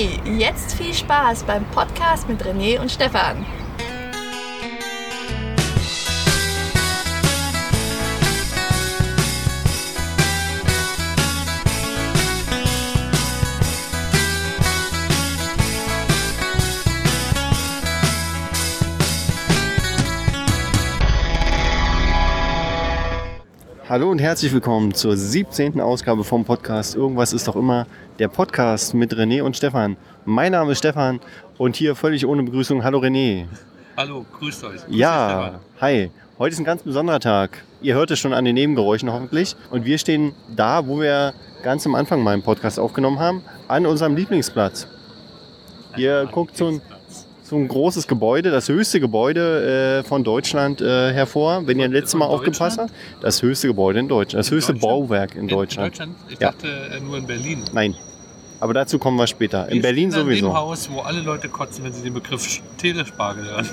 Hey, jetzt viel Spaß beim Podcast mit René und Stefan. Hallo und herzlich willkommen zur 17. Ausgabe vom Podcast Irgendwas ist doch immer der Podcast mit René und Stefan. Mein Name ist Stefan und hier völlig ohne Begrüßung. Hallo René. Hallo, grüßt euch. Grüß Ja, hi. Heute ist ein ganz besonderer Tag. Ihr hört es schon an den Nebengeräuschen hoffentlich. Und wir stehen da, wo wir ganz am Anfang meinen Podcast aufgenommen haben, an unserem Lieblingsplatz. Ihr guckt so ein, so ein großes Gebäude, das höchste Gebäude äh, von Deutschland äh, hervor. Wenn ihr letztes Mal aufgepasst habt, Deutschland? das höchste Gebäude in Deutschland, das In höchste Deutschland? Bauwerk in Deutschland. In Deutschland? Ich Ja. dachte äh, nur in Berlin. Nein, aber dazu kommen wir später. In Wir Berlin sind An dem sowieso. Haus, wo alle Leute kotzen, wenn sie den Begriff Telespargel hören.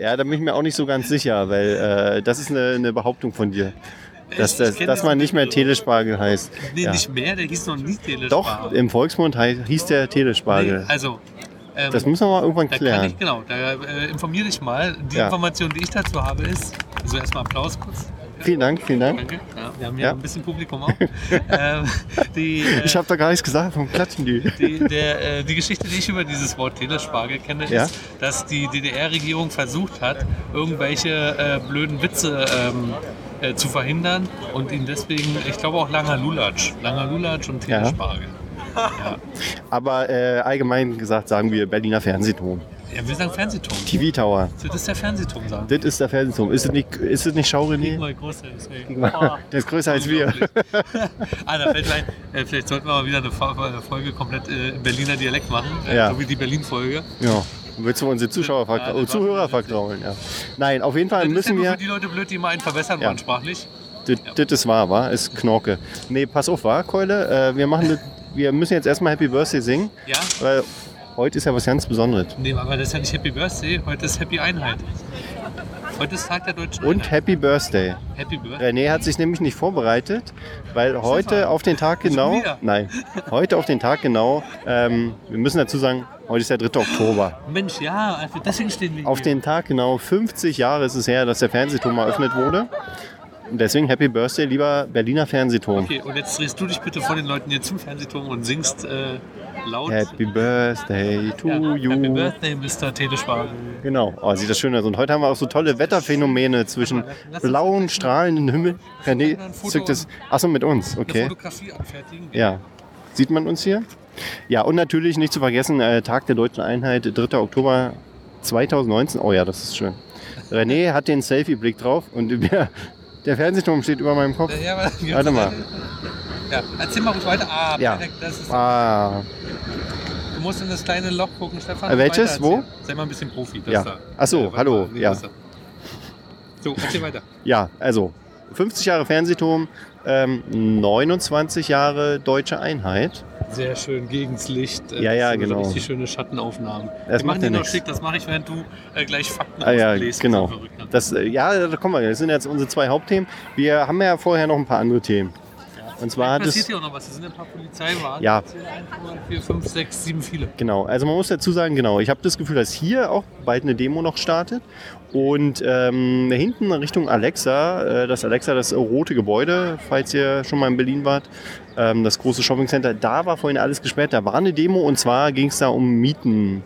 Ja, da bin ich mir auch nicht so ganz sicher, weil äh, das ist eine, eine Behauptung von dir. Dass, das, dass man nicht mehr. Telespargel heißt. Nee, Ja. nicht mehr, der hieß noch nie Telespargel. Doch, im Volksmund hieß der Telespargel. Nee, also, ähm, Das müssen wir mal irgendwann klären. ich, genau, da äh, informiere dich mal. Die Ja. Information, die ich dazu habe, ist, also erstmal Applaus kurz. Vielen Dank, vielen Dank. Danke. Ja, wir haben hier Ja. ein bisschen Publikum auch. ähm, die, äh, Ich habe da gar nichts gesagt, warum klatschen die? Die, der, äh, die Geschichte, die ich über dieses Wort Telespargel kenne, Ja? ist, dass die DDR-Regierung versucht hat, irgendwelche äh, blöden Witze ähm, äh, zu verhindern und ihn deswegen, ich glaube auch Langer Lulatsch, Langer Lulatsch und. Telespargel. Ja. Aber äh, allgemein gesagt sagen wir Berliner Fernsehturm. ja, wir sagen Fernsehturm. TV Tower. Das ist der Fernsehturm, sagen. Das ist der Fernsehturm. Ist es nicht, ist es nicht Schau, René? Mal größer ist, ey. Der ist größer als wir. ah, da fällt mir ein, äh, vielleicht sollten wir mal wieder eine eine Folge komplett äh, im Berliner Dialekt machen, äh, Ja. so wie die Berlin-Folge. Ja. Willst du unsere Zuschauer Ja, oh, Zuhörer vertrauen? Ja. Nein, auf jeden Fall Das ist ja müssen wir. für die Leute blöd, die immer einen verbessern Ja. wollen sprachlich. Das, das ist wahr, war? Ist Knorke. Nee, pass auf, war, Keule. Äh, wir, machen das, wir müssen jetzt erstmal Happy Birthday singen, Ja? weil heute ist ja was ganz Besonderes. Nee, aber das ist ja nicht Happy Birthday, heute ist Happy Einheit. Heute ist Tag der Deutschen Und Einheit. Happy Birthday. Happy Birthday. René hat sich nämlich nicht vorbereitet, weil heute Stefan. auf den Tag genau. Nein, heute auf den Tag genau. Ähm, wir müssen dazu sagen, heute ist der 3. Oktober. Mensch, ja, also deswegen stehen wir Auf hier. den Tag genau 50 Jahre ist es her, dass der Fernsehturm eröffnet wurde. Und deswegen Happy Birthday, lieber Berliner Fernsehturm. Okay, und jetzt drehst du dich bitte vor den Leuten hier zum Fernsehturm und singst äh, laut. Happy Birthday to ja, you. Happy Birthday, Mr. Telespargel. Genau, oh, sieht das schön aus. Und heute haben wir auch so tolle Wetterphänomene zwischen blauen, strahlenden Himmel. René zückt es. Achso, mit uns, Eine okay. Fotografie anfertigen. Ja. Sieht man uns hier? Ja, und natürlich nicht zu vergessen, äh, Tag der Deutschen Einheit, 3. Oktober 2019. Oh ja, das ist schön. René hat den Selfie-Blick drauf und wir, der Fernsehturm steht über meinem Kopf. Ja, aber- Warte mal. Ja, erzähl mal ruhig weiter. Ah, Ja. perfekt. Das ist, Ah, Du musst in das kleine Loch gucken, Stefan. Äh, welches? Wo? Sei mal ein bisschen Profi. Das Ja. Da. Ach so, warte hallo, ja. So, erzähl weiter. ja, also 50 Jahre Fernsehturm, ähm, 29 Jahre Deutsche Einheit. Sehr schön gegens Licht. äh, Ja, ja, genau. Richtig schöne Schattenaufnahmen. Das Wir machen die noch schick, das mache ich, während du äh, gleich Fakten Ah ja, genau. so ne? Das, äh, ja, da kommen wir. Das sind jetzt unsere zwei Hauptthemen. Wir haben ja vorher noch ein paar andere Themen. Und zwar hat passiert es. hier auch noch was. Es sind ein paar Polizeiwagen. Ja. 10, 1, 2, 4, 5, 6, 7, viele. Genau, also man muss dazu sagen, genau, ich habe das Gefühl, dass hier auch bald eine Demo noch startet. Und ähm, hinten Richtung Alexa, äh, das Alexa, das rote Gebäude, falls ihr schon mal in Berlin wart, ähm, das große Shoppingcenter, da war vorhin alles gesperrt. Da war eine Demo und zwar ging es da um Mieten,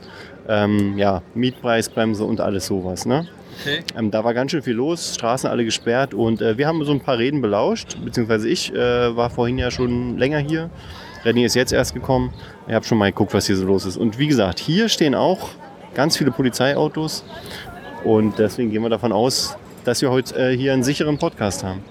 ähm, ja, Mietpreisbremse und alles sowas. Ne? Okay. Ähm, da war ganz schön viel los, Straßen alle gesperrt und äh, wir haben so ein paar Reden belauscht, beziehungsweise ich äh, war vorhin ja schon länger hier. René ist jetzt erst gekommen. Ich habe schon mal geguckt, was hier so los ist. Und wie gesagt, hier stehen auch ganz viele Polizeiautos und deswegen gehen wir davon aus, dass wir heute äh, hier einen sicheren Podcast haben.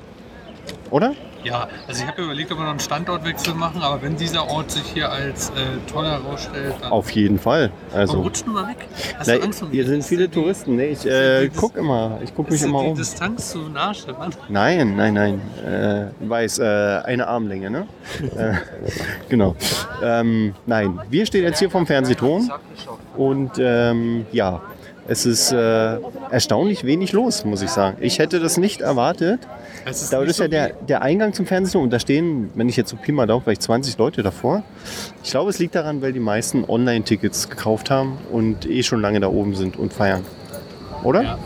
Oder? Ja, also ich habe überlegt, ob wir noch einen Standortwechsel machen, aber wenn dieser Ort sich hier als äh, toll herausstellt, dann Auf jeden Fall. Also, rutsch nur mal weg. Hast da, du Angst um hier sind Ist viele die- Touristen. Nee, ich ist äh, die Dis- guck immer. Ich gucke mich Ist immer die um. Distanz zu nah, Stefan? Nein, nein, nein. Äh, weiß, äh, eine Armlänge, ne? äh, genau. Ähm, nein, wir stehen jetzt hier vom Fernsehturm und ähm, ja, es ist äh, erstaunlich wenig los, muss ich sagen. Ich hätte das nicht erwartet. Es ist Da ist ja so der, wie- der Eingang zum Fernsehturm und da stehen, wenn ich jetzt so Pi mal Daumen, vielleicht 20 Leute davor. Ich glaube, es liegt daran, weil die meisten Online-Tickets gekauft haben und eh schon lange da oben sind und feiern. Oder? Ja.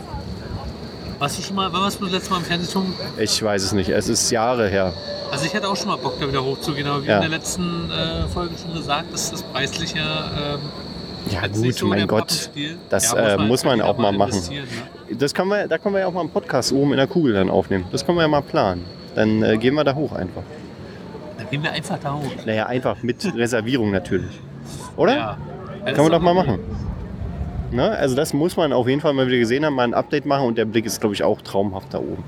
Warst du schon mal, wann warst du das letzte Mal im Fernsehturm? Ich weiß es nicht. Es ist Jahre her. Also ich hätte auch schon mal Bock, da wieder hochzugehen, aber wie Ja. in der letzten äh, Folge schon gesagt, ist das preislich ja ähm, Ja jetzt gut, so mein Gott. Das, Ja, äh, muss man auch mal machen. Ne? Das können wir, da können wir ja auch mal einen Podcast oben in der Kugel dann aufnehmen. Das können wir ja mal planen. Dann äh, gehen wir da hoch einfach. Dann gehen wir einfach da hoch. Naja, einfach mit Reservierung natürlich. Oder? Ja. Kann man doch mal machen. Ne? Also das muss man auf jeden Fall mal wieder gesehen haben, mal ein Update machen und der Blick ist, glaube ich, auch traumhaft da oben.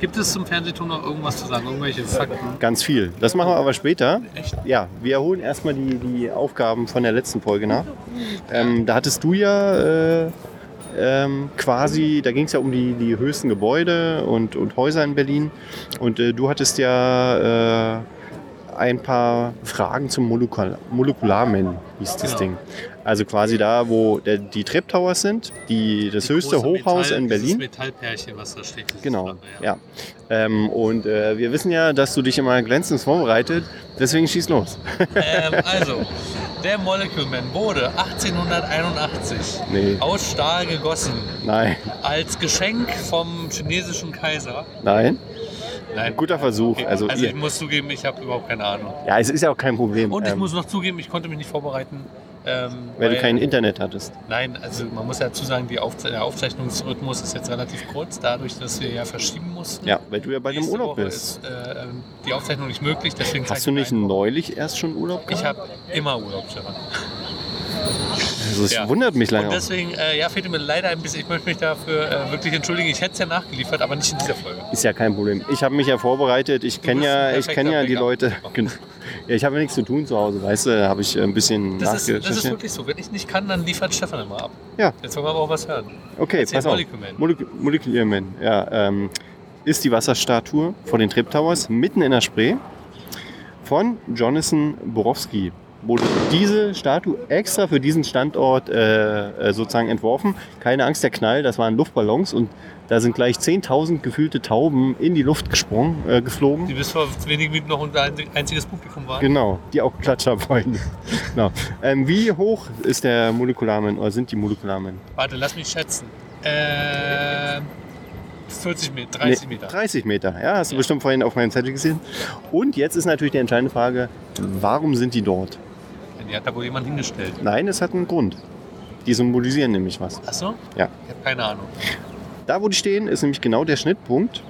Gibt es zum Fernsehturm noch irgendwas zu sagen? Irgendwelche Fakten? Ganz viel. Das machen wir aber später. Echt? Ja, wir holen erstmal die, die Aufgaben von der letzten Folge nach. Ähm, da hattest du ja äh, ähm, quasi, da ging es ja um die, die höchsten Gebäude und, und Häuser in Berlin. Und äh, du hattest ja äh, ein paar Fragen zum Molekul Molekularmen, hieß das Genau. Ding. Also quasi da, wo der, die Trep Towers sind, die, das Die höchste Hochhaus Metall- in Berlin. Dieses Metallpärchen, was da steht. Genau, flache, ja. Ähm, und äh, wir wissen ja, dass du dich immer glänzend vorbereitet, deswegen schieß los. ähm, also, der Molecule Man wurde 1881 Nee. aus Stahl gegossen. Nein, Als Geschenk vom chinesischen Kaiser. nein. Nein. Guter Versuch. Okay. Also, Also, ich muss zugeben, ich habe überhaupt keine Ahnung. ja, es ist ja auch kein Problem, Und ich ähm, muss noch zugeben, ich konnte mich nicht vorbereiten. Ähm, weil du kein Internet hattest. Nein, also man muss ja dazu sagen, Aufze der Aufzeichnungsrhythmus ist jetzt relativ kurz, dadurch, dass wir ja verschieben mussten. Ja, weil du ja bei dem Urlaub Woche bist. ist äh, ähm, die Aufzeichnung nicht möglich, deswegen Hast du nicht neulich erst schon Urlaub Ich gehabt? habe immer Urlaub, Stefan. Also, es ja. wundert mich lange. Und deswegen, äh, ja, fehlte mir leider ein bisschen. Ich möchte mich dafür äh, wirklich entschuldigen. Ich hätte es ja nachgeliefert, aber nicht in dieser Folge. Ist ja kein Problem. Ich habe mich ja vorbereitet. Ich kenne ja, ich kenn ja die Leute. Genau. Ja, ich habe ja nichts zu tun zu Hause, weißt du? Da habe ich äh, ein bisschen Das ist, das ist wirklich so. Wenn ich nicht kann, dann liefert Stefan immer ab. Ja. Jetzt wollen wir aber auch was hören. Okay, Erzähl, pass auf. Molecule Man. Molek Molecular Man, ja. Ähm, ist die Wasserstatue vor den Trip Towers mitten in der Spree von Jonathan Borowski. Wurde diese Statue extra für diesen Standort äh, äh, sozusagen entworfen. Keine Angst, der Knall, das waren Luftballons und da sind gleich 10.000 gefühlte Tauben in die Luft gesprungen, äh, geflogen. Die bis vor wenigen Minuten noch unser einziges Publikum waren. Genau, die auch Klatscher wollen. genau. ähm, wie hoch ist der Molekularmen oder sind die Molekularmen? Warte, lass mich schätzen. Ähm, 40 Meter, 30 Nee, Meter. 30 Meter, ja, hast du Ja. bestimmt vorhin auf meinem Zettel gesehen. Und jetzt ist natürlich die entscheidende Frage, warum sind die dort? Die hat da wohl jemand hingestellt. Nein, es hat einen Grund. Die symbolisieren nämlich was. Achso? Ja. Ich habe keine Ahnung. Da, wo die stehen, ist nämlich genau der Schnittpunkt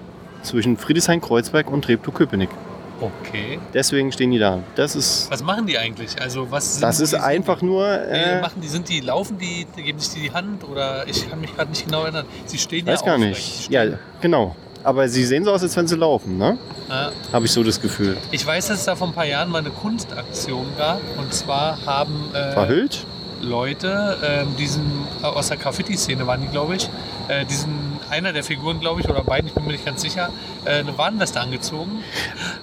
zwischen Friedrichshain-Kreuzberg und Treptow-Köpenick. Okay. Deswegen stehen die da. Das ist, Was machen die eigentlich? Also was das ist symbolisieren einfach die? nur... Äh, machen die, sind die, laufen die, geben sich die Hand oder ich kann mich gerade nicht genau erinnern. Sie stehen weiß ja gar aufrecht. nicht. Ja, genau. Aber sie sehen so aus, als wenn sie laufen, ne? Ja. Habe ich so das Gefühl. Ich weiß, dass es da vor ein paar Jahren mal eine Kunstaktion gab. Und zwar haben äh, Verhüllt? Leute, ähm, diesen, äh, aus der Graffiti-Szene waren die, glaube ich, äh, diesen, einer der Figuren, glaube ich, oder beiden, ich bin mir nicht ganz sicher, äh, eine Warnweste angezogen.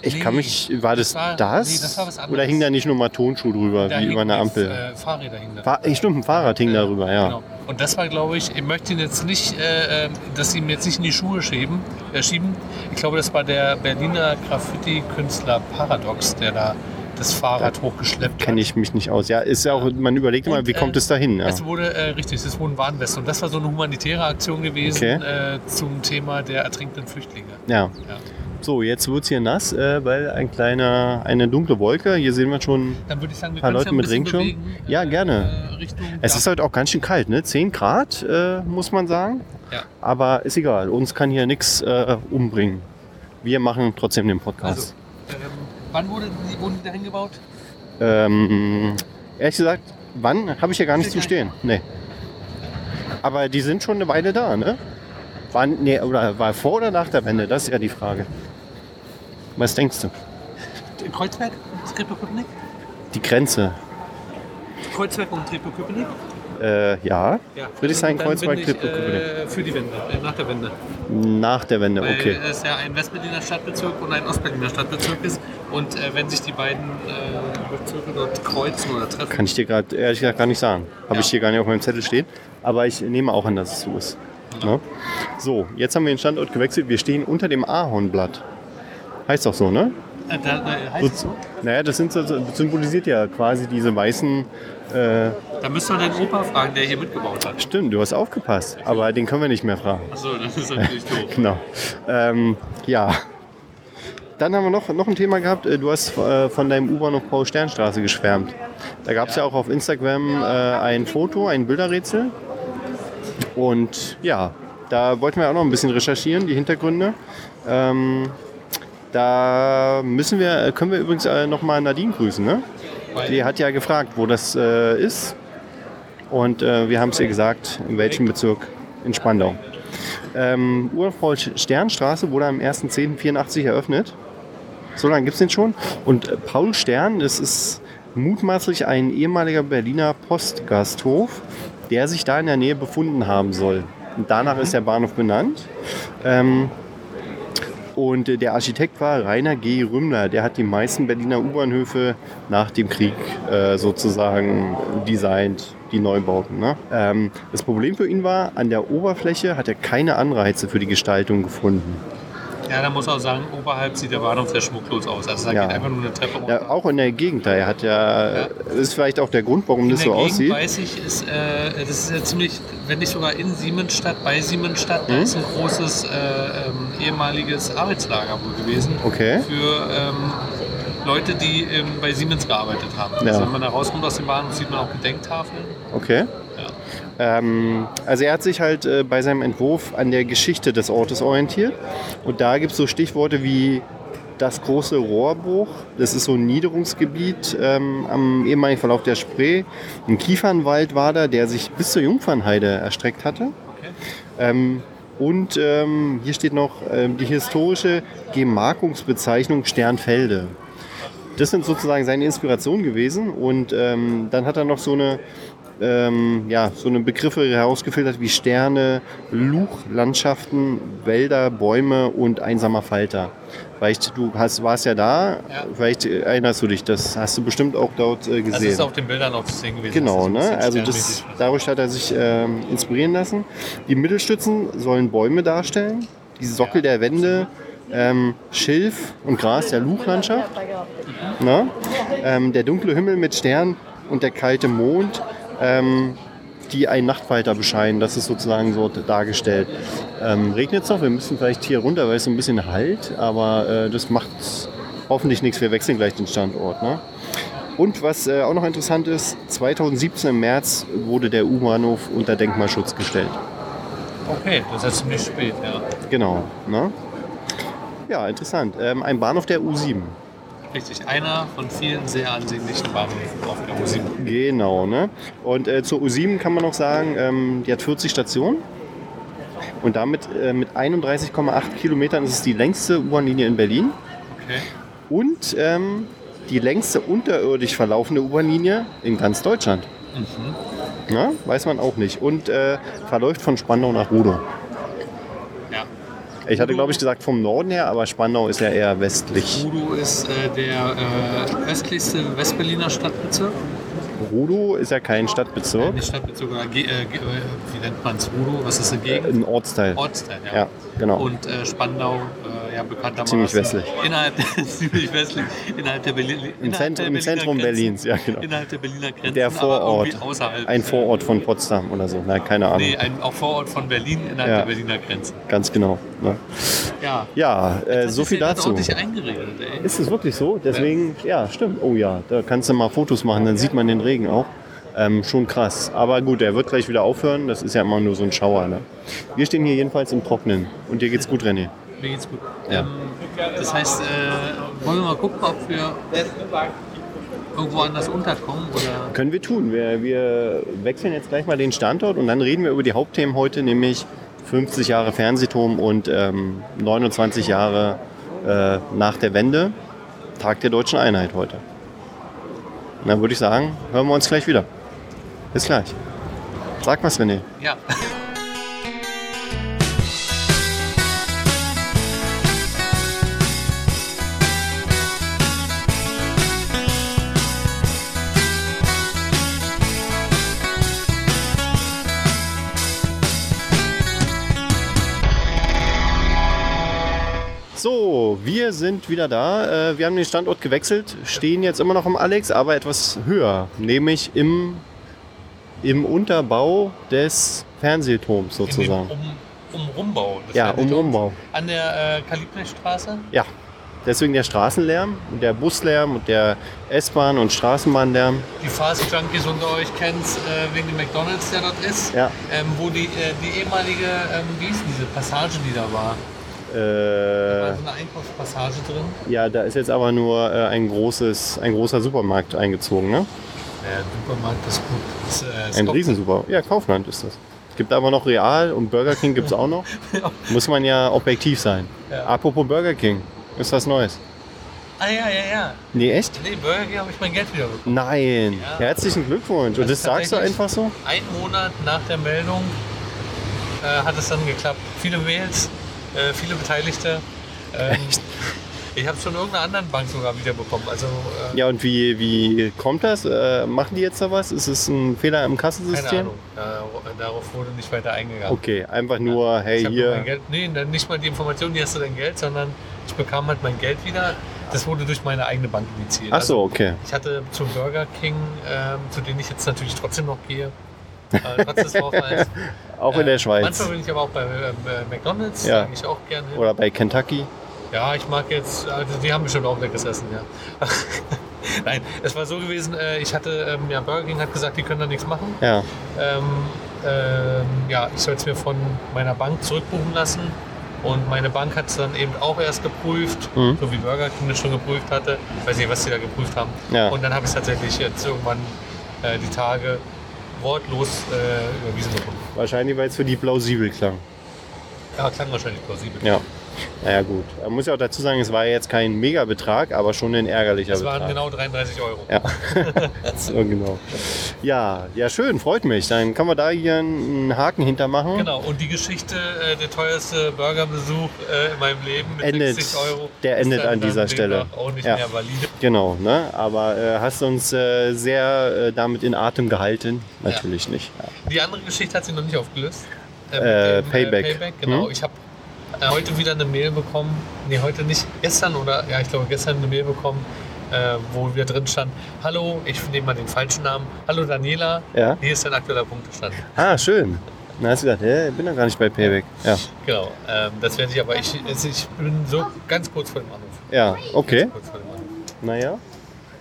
Ich Nee, kann mich... War das das das? war- nee, das war was Oder anderes. hing da nicht nur mal Tonschuh drüber, Da wie über eine Ampel? Äh, Fahrräder hingen da. Fahr- Stimmt, ein Fahrrad hing Äh, darüber, ja. Genau. Und das war, glaube ich, ich möchte ihn jetzt nicht, äh, äh, dass sie ihm jetzt nicht in die Schuhe schieben, äh, schieben. Ich glaube, das war der Berliner Graffiti-Künstler Paradox, der da das Fahrrad hochgeschleppt hat. Kenne ich mich nicht aus. Ja, ist ja auch, man überlegt immer, wie kommt äh, es dahin? Ja. Es wurde, äh, richtig, es wurden Warnwesten. Und das war so eine humanitäre Aktion gewesen Okay. äh, zum Thema der ertrinkenden Flüchtlinge. ja. Ja. So, jetzt wird es hier nass, äh, weil ein kleiner, eine dunkle Wolke, hier sehen wir schon, Dann würde ich sagen, wir Paar Leute mit ja ein bisschen Regenschirm? bewegen, Ja, gerne. Äh, Richtung es ist heute auch ganz schön kalt, ne? 10 Grad, äh, muss man sagen. Ja. Aber ist egal, uns kann hier nichts äh, umbringen. Wir machen trotzdem den Podcast. Also, ähm, wann wurde die, wurden die da hingebaut? Ähm, ehrlich gesagt, wann habe ich hier gar nicht zu stehen. Nee. Aber die sind schon eine Weile da, ne? War, nee, oder war vor oder nach der Wende? Das ist ja die Frage. Was denkst du? In Kreuzberg und Treptow-Köpenick? Die Grenze. Kreuzberg und Treptow-Köpenick? Äh, ja, Ja. Friedrichshain, Kreuzberg, Treptow-Köpenick. äh, Für die Wende, äh, nach der Wende. nach der Wende, Weil okay. es ja ein Westberliner Stadtbezirk und ein Ostberliner Stadtbezirk ist. Und äh, wenn sich die beiden äh, dort kreuzen oder treffen, Kann ich dir gerade ehrlich gesagt gar nicht sagen. Habe Ja. ich hier gar nicht auf meinem Zettel stehen. Aber ich nehme auch an, dass es so ist. Ne? So, jetzt haben wir den Standort gewechselt. Wir stehen unter dem Ahornblatt. Heißt doch so, ne? Äh, da, da, heißt es so? Naja, das, sind, so- das symbolisiert ja quasi diese weißen. Äh, Da müsst ihr deinen Opa fragen, der hier mitgebaut hat. stimmt, du hast aufgepasst, aber den können wir nicht mehr fragen. Achso, das ist natürlich doof. Genau. Ähm, ja. Dann haben wir noch, noch ein Thema gehabt. Äh, Du hast äh, von deinem U-Bahnhof Paul Sternstraße geschwärmt. Da gab es ja. auch auf Instagram äh, ein Foto, ein Bilderrätsel. Und ja, da wollten wir auch noch ein bisschen recherchieren, die Hintergründe. Ähm, da müssen wir, können wir übrigens nochmal Nadine grüßen. Ne? Die hat ja gefragt, wo das ist. Und wir haben es ihr gesagt, in welchem Bezirk in Spandau. Ähm, Urpaul Sternstraße wurde am 1.10.84 eröffnet. So lange gibt es den schon. Und äh, Paul Stern, das ist mutmaßlich ein ehemaliger Berliner Postgasthof, der sich da in der Nähe befunden haben soll. Und danach ist der Bahnhof benannt. Ähm, und äh, der Architekt war Rainer G. Rümmler. Der hat die meisten Berliner U-Bahnhöfe nach dem Krieg äh, sozusagen designt, die Neubauten. Ne? Ähm, das Problem für ihn war, an der Oberfläche hat er keine Anreize für die Gestaltung gefunden. Ja, da muss auch sagen, oberhalb sieht der Bahnhof sehr schmucklos aus. Also da Ja. geht einfach nur eine Treppe runter. Ja, auch in der Gegend da. Hat ja, Ja. ist vielleicht auch der Grund, warum in das der so Gegend aussieht. weiß ich, ist, äh, das ist ja ziemlich, wenn nicht sogar in Siemensstadt, bei Siemensstadt, Mhm. da ist ein großes äh, ähm, ehemaliges Arbeitslager wohl gewesen. Okay. Für ähm, Leute, die ähm, bei Siemens gearbeitet haben. Ja. Also wenn man da rauskommt aus dem Bahnhof, sieht man auch Gedenktafeln. Okay. Ähm, also er hat sich halt äh, bei seinem Entwurf an der Geschichte des Ortes orientiert. Und da gibt es so Stichworte wie das große Rohrbruch. Das ist so ein Niederungsgebiet ähm, am ehemaligen Verlauf der Spree. Ein Kiefernwald war da, der sich bis zur Jungfernheide erstreckt hatte. Okay. Ähm, und ähm, hier steht noch ähm, die historische Gemarkungsbezeichnung Sternfelde. Das sind sozusagen seine Inspirationen gewesen. Und ähm, dann hat er noch so eine, ähm, ja, so eine Begriffe herausgefiltert wie Sterne, Luchlandschaften, Wälder, Bäume und einsamer Falter. Vielleicht, du hast, warst ja da, Ja. vielleicht erinnerst du dich, das hast du bestimmt auch dort äh, Das gesehen. ist auf den Bildern auch zu sehen gewesen. Genau, ne? das Also das, dadurch hat er sich ähm, inspirieren lassen. Die Mittelstützen sollen Bäume darstellen, die Sockel der Wände, ähm, Schilf und Gras der Luchlandschaft. Ne? Ähm, der dunkle Himmel mit Sternen und der kalte Mond, ähm, die einen Nachtfalter bescheinen. Das ist sozusagen so dargestellt. Ähm, Regnet es noch? Wir müssen vielleicht hier runter, weil es so ein bisschen halt, aber äh, das macht hoffentlich nichts. Wir wechseln gleich den Standort. Ne? Und was äh, auch noch interessant ist, 2017 im März wurde der U-Bahnhof unter Denkmalschutz gestellt. Okay, das ist ziemlich spät, ja. Genau. Ne? Ja, interessant. Ähm, ein Bahnhof der U7. Richtig, einer von vielen sehr ansehnlichen Bahnhöfen auf der U7. Genau. Ne? Und äh, zur U7 kann man noch sagen, ähm, die hat 40 Stationen. Und damit äh, mit 31,8 Kilometern ist es die längste U-Bahn-Linie in Berlin. Okay. Und ähm, die längste unterirdisch verlaufende U-Bahn-Linie in ganz Deutschland. Na, weiß man auch nicht. Und äh, verläuft von Spandau nach Rudow. Ich hatte, glaube ich, gesagt vom Norden her, aber Spandau ist ja eher westlich. Udo ist äh, der äh, östlichste Westberliner Stadtbezirk. Rudow ist ja kein Stadtbezirk, Nicht Stadtbezirk, oder äh, äh, wie nennt man es? Udo? Was ist eine Gegend? ein Ortsteil. Ortsteil, ja. Ja, genau. Und äh, Spandau, äh, ja, bekanntermaßen. Ziemlich westlich. Innerhalb, ziemlich westlich. Innerhalb der, Berlin, Im, innerhalb Zentrum, der im Berliner Zentrum Grenzen. Berlins, ja genau. Innerhalb der Berliner Grenzen. Der Vorort. Ein Vorort von Potsdam oder so. Na, keine Ahnung. Nee, ein, auch Vorort von Berlin innerhalb Ja. der Berliner Grenzen. Ganz genau. Ne? Ja. Ja, äh, so viel dazu. ordentlich eingeregelt, ey. Ist es wirklich so? Deswegen, ja. stimmt. Oh ja, da kannst du mal Fotos machen, dann sieht man den Regen auch. Ähm, schon krass. Aber gut, der wird gleich wieder aufhören. Das ist ja immer nur so ein Schauer. Ne? Wir stehen hier jedenfalls im Trocknen. Und dir geht's gut, René? Mir geht's gut. Ja. Ähm, das heißt, äh, wollen wir mal gucken, ob wir irgendwo anders unterkommen? Oder? Können wir tun. Wir, wir wechseln jetzt gleich mal den Standort und dann reden wir über die Hauptthemen heute, nämlich 50 Jahre Fernsehturm und ähm, 29 Jahre äh, nach der Wende, Tag der deutschen Einheit heute. Und dann würde ich sagen, hören wir uns gleich wieder. Bis gleich. Sag was, René. Ja. Wir sind wieder da. Äh, Wir haben den Standort gewechselt, stehen jetzt immer noch im Alex, aber etwas höher, nämlich im, im Unterbau des Fernsehturms sozusagen. um, um Rumbau. Ja, um Fernsehturms. Umbau. An der äh, Kalibrechtstraße. Ja, deswegen der Straßenlärm und der Buslärm und der S-Bahn- und Straßenbahnlärm. Die Fast Junkies unter euch kennt äh, wegen dem McDonalds, der dort ist. Ja, Ähm, wo die, äh, die ehemalige, ähm, wie hieß diese Passage, die da war? Da war äh, so eine Einkaufspassage drin. ja, da ist jetzt aber nur äh, ein, großes, ein großer Supermarkt eingezogen, ne? Der Supermarkt ist gut. Das, äh, es Ein kommt- Riesensuper. Ja, Kaufland ist das. Es gibt aber noch Real und Burger King gibt es auch noch. Muss man ja objektiv sein. Ja. Apropos Burger King, ist was Neues. Ah ja, ja, ja. Nee, echt? Nee, Burger King habe ich mein Geld wieder bekommen. Nein. Ja. Herzlichen Glückwunsch. Und Das das ist sagst du einfach so? Ein Monat nach der Meldung äh, hat es dann geklappt. Viele Mails, äh, viele Beteiligte. Ähm, ich habe es von irgendeiner anderen Bank sogar wieder bekommen. Also äh, Ja, und wie, wie kommt das? Äh, machen die jetzt da was? Ist es ein Fehler im keine Kassensystem? Ahnung. Dar- darauf wurde nicht weiter eingegangen. Okay, einfach nur, Ich hey, hab nur mein hier. Geld, nee, nicht mal die Information, die hast du dein Geld, sondern ich bekam halt mein Geld wieder. Das wurde durch meine eigene Bank initiiert. Ach so, okay. Ich hatte zum Burger King, ähm, zu denen ich jetzt natürlich trotzdem noch gehe, äh, trotz des Vorfalls. Auch in der Äh, Schweiz. Manchmal bin ich aber auch bei äh, McDonalds, Ja. ich auch gerne hin. Oder bei Kentucky. Ja, ich mag jetzt, also die haben bestimmt auch leckeres Essen, ja. Nein, es war so gewesen, äh, ich hatte, ähm, ja, Burger King hat gesagt, die können da nichts machen. Ja. Ähm, ähm, ja, ich soll es mir von meiner Bank zurückbuchen lassen. Und meine Bank hat es dann eben auch erst geprüft, Mhm. so wie Burger King das schon geprüft hatte. Ich weiß nicht, was sie da geprüft haben. Ja. Und dann habe ich es tatsächlich jetzt irgendwann äh, die Tage wortlos äh, überwiesen bekommen. Wahrscheinlich, weil es für die plausibel klang. Ja, klang wahrscheinlich plausibel. Ja. Naja, gut. Man muss ja auch dazu sagen, es war jetzt kein Megabetrag, aber schon ein ärgerlicher Es waren Betrag. genau 33 Euro. Ja. so, genau. Ja, ja, schön, freut mich. Dann kann man da hier einen Haken hintermachen. Genau, und die Geschichte, äh, der teuerste Burgerbesuch äh, in meinem Leben mit Endet. 60 Euro, Der endet an dieser Stelle. auch nicht Ja. mehr valide. Genau, ne? Aber äh, hast uns äh, sehr äh, damit in Atem gehalten? Natürlich nicht. Ja. Die andere Geschichte hat sie noch nicht aufgelöst. mit Äh, dem, Payback. Payback, genau. Hm? Ich habe äh, heute wieder eine Mail bekommen. Nee, heute nicht. Gestern oder, ja, ich glaube gestern eine Mail bekommen, äh, wo wir drin stand, hallo, ich nehme mal den falschen Namen. Hallo Daniela, Ja? hier ist dein aktueller Punktestand. Ah, schön. Dann hast du gedacht, hä, ich bin doch gar nicht bei Payback. Ja, Genau, ähm, das werde ich aber, ich, ich bin so ganz kurz vor dem Anruf. ja okay. Ganz kurz vor dem Anruf. Naja.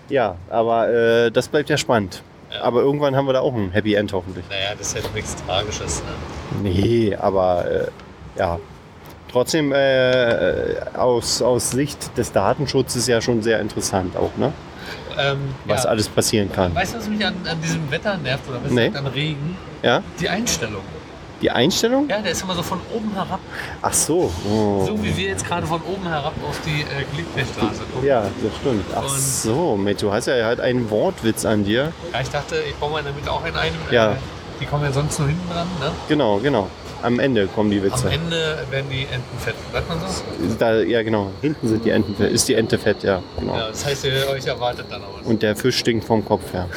Ja, aber äh, das bleibt ja spannend. Ja. Aber irgendwann haben wir da auch ein Happy End hoffentlich. Naja, das ist ja nichts Tragisches. Ne? Nee, aber äh, ja. Trotzdem äh, aus, aus Sicht des Datenschutzes ja schon sehr interessant auch, ne? Ähm, Was ja. alles passieren kann. Weißt du, was mich an, an diesem Wetter nervt oder was Nee. an Regen? Ja? Die Einstellung. Die Einstellung? Ja, der ist immer so von oben herab. Ach so. Oh. So wie wir jetzt gerade von oben herab auf die äh, Gliedbergstraße gucken. Ja, das stimmt. Ach Und- so, Mensch, du hast ja halt einen Wortwitz an dir. Ja, ich dachte, ich baue mal in der Mitte auch in einem. Ja. Äh, die kommen ja sonst nur hinten dran. Ne? Genau, genau. Am Ende kommen die Am Witze. Ende werden die Enten fett. Sagt man so? Da, ja, genau. Hinten sind die Enten fett. Ist die Ente fett, ja. Genau. Ja, das heißt, ihr euch erwartet dann auch was. Und der Fisch stinkt vom Kopf her.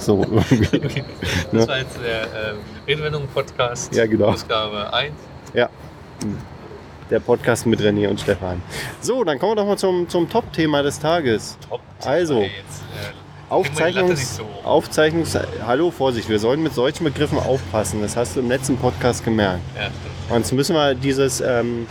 So irgendwie. Okay. Das war jetzt der äh, Redewendung-Podcast. Ja, genau. Ausgabe 1. Ja. Der Podcast mit René und Stefan. So, dann kommen wir doch mal zum, zum Top-Thema des Tages. Top. Also, Jetzt, äh, Aufzeichnungs, so. Aufzeichnungs. Hallo, Vorsicht, wir sollen mit solchen Begriffen aufpassen. Das hast du im letzten Podcast gemerkt. ja, jetzt müssen wir dieses ähm,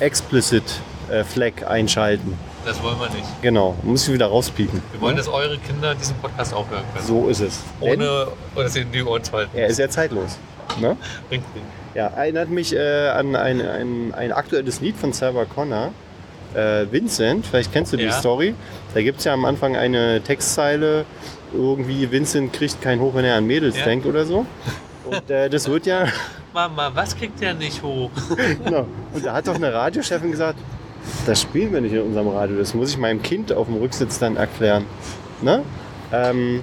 Explicit äh, Flag einschalten. Das wollen wir nicht. Genau, muss ich wieder rauspiepen. Wir wollen, dass eure Kinder diesen Podcast auch hören können. So ist es. Denn Ohne, oder sie in die Ohren zu halten. er ist ja zeitlos. Ne? Richtig. Ja, erinnert mich äh, an ein, ein, ein aktuelles Lied von Sarah Connor. Äh, Vincent, vielleicht kennst du die Ja. Story. Da gibt es ja am Anfang eine Textzeile, irgendwie Vincent kriegt kein Hoch, wenn er an Mädels Ja. denkt oder so. Und äh, das wird ja, Mama, was kriegt der nicht hoch? genau. Und da hat doch eine Radiochefin gesagt, das spielen wir nicht in unserem Radio, das muss ich meinem Kind auf dem Rücksitz dann erklären. Ne? Ähm,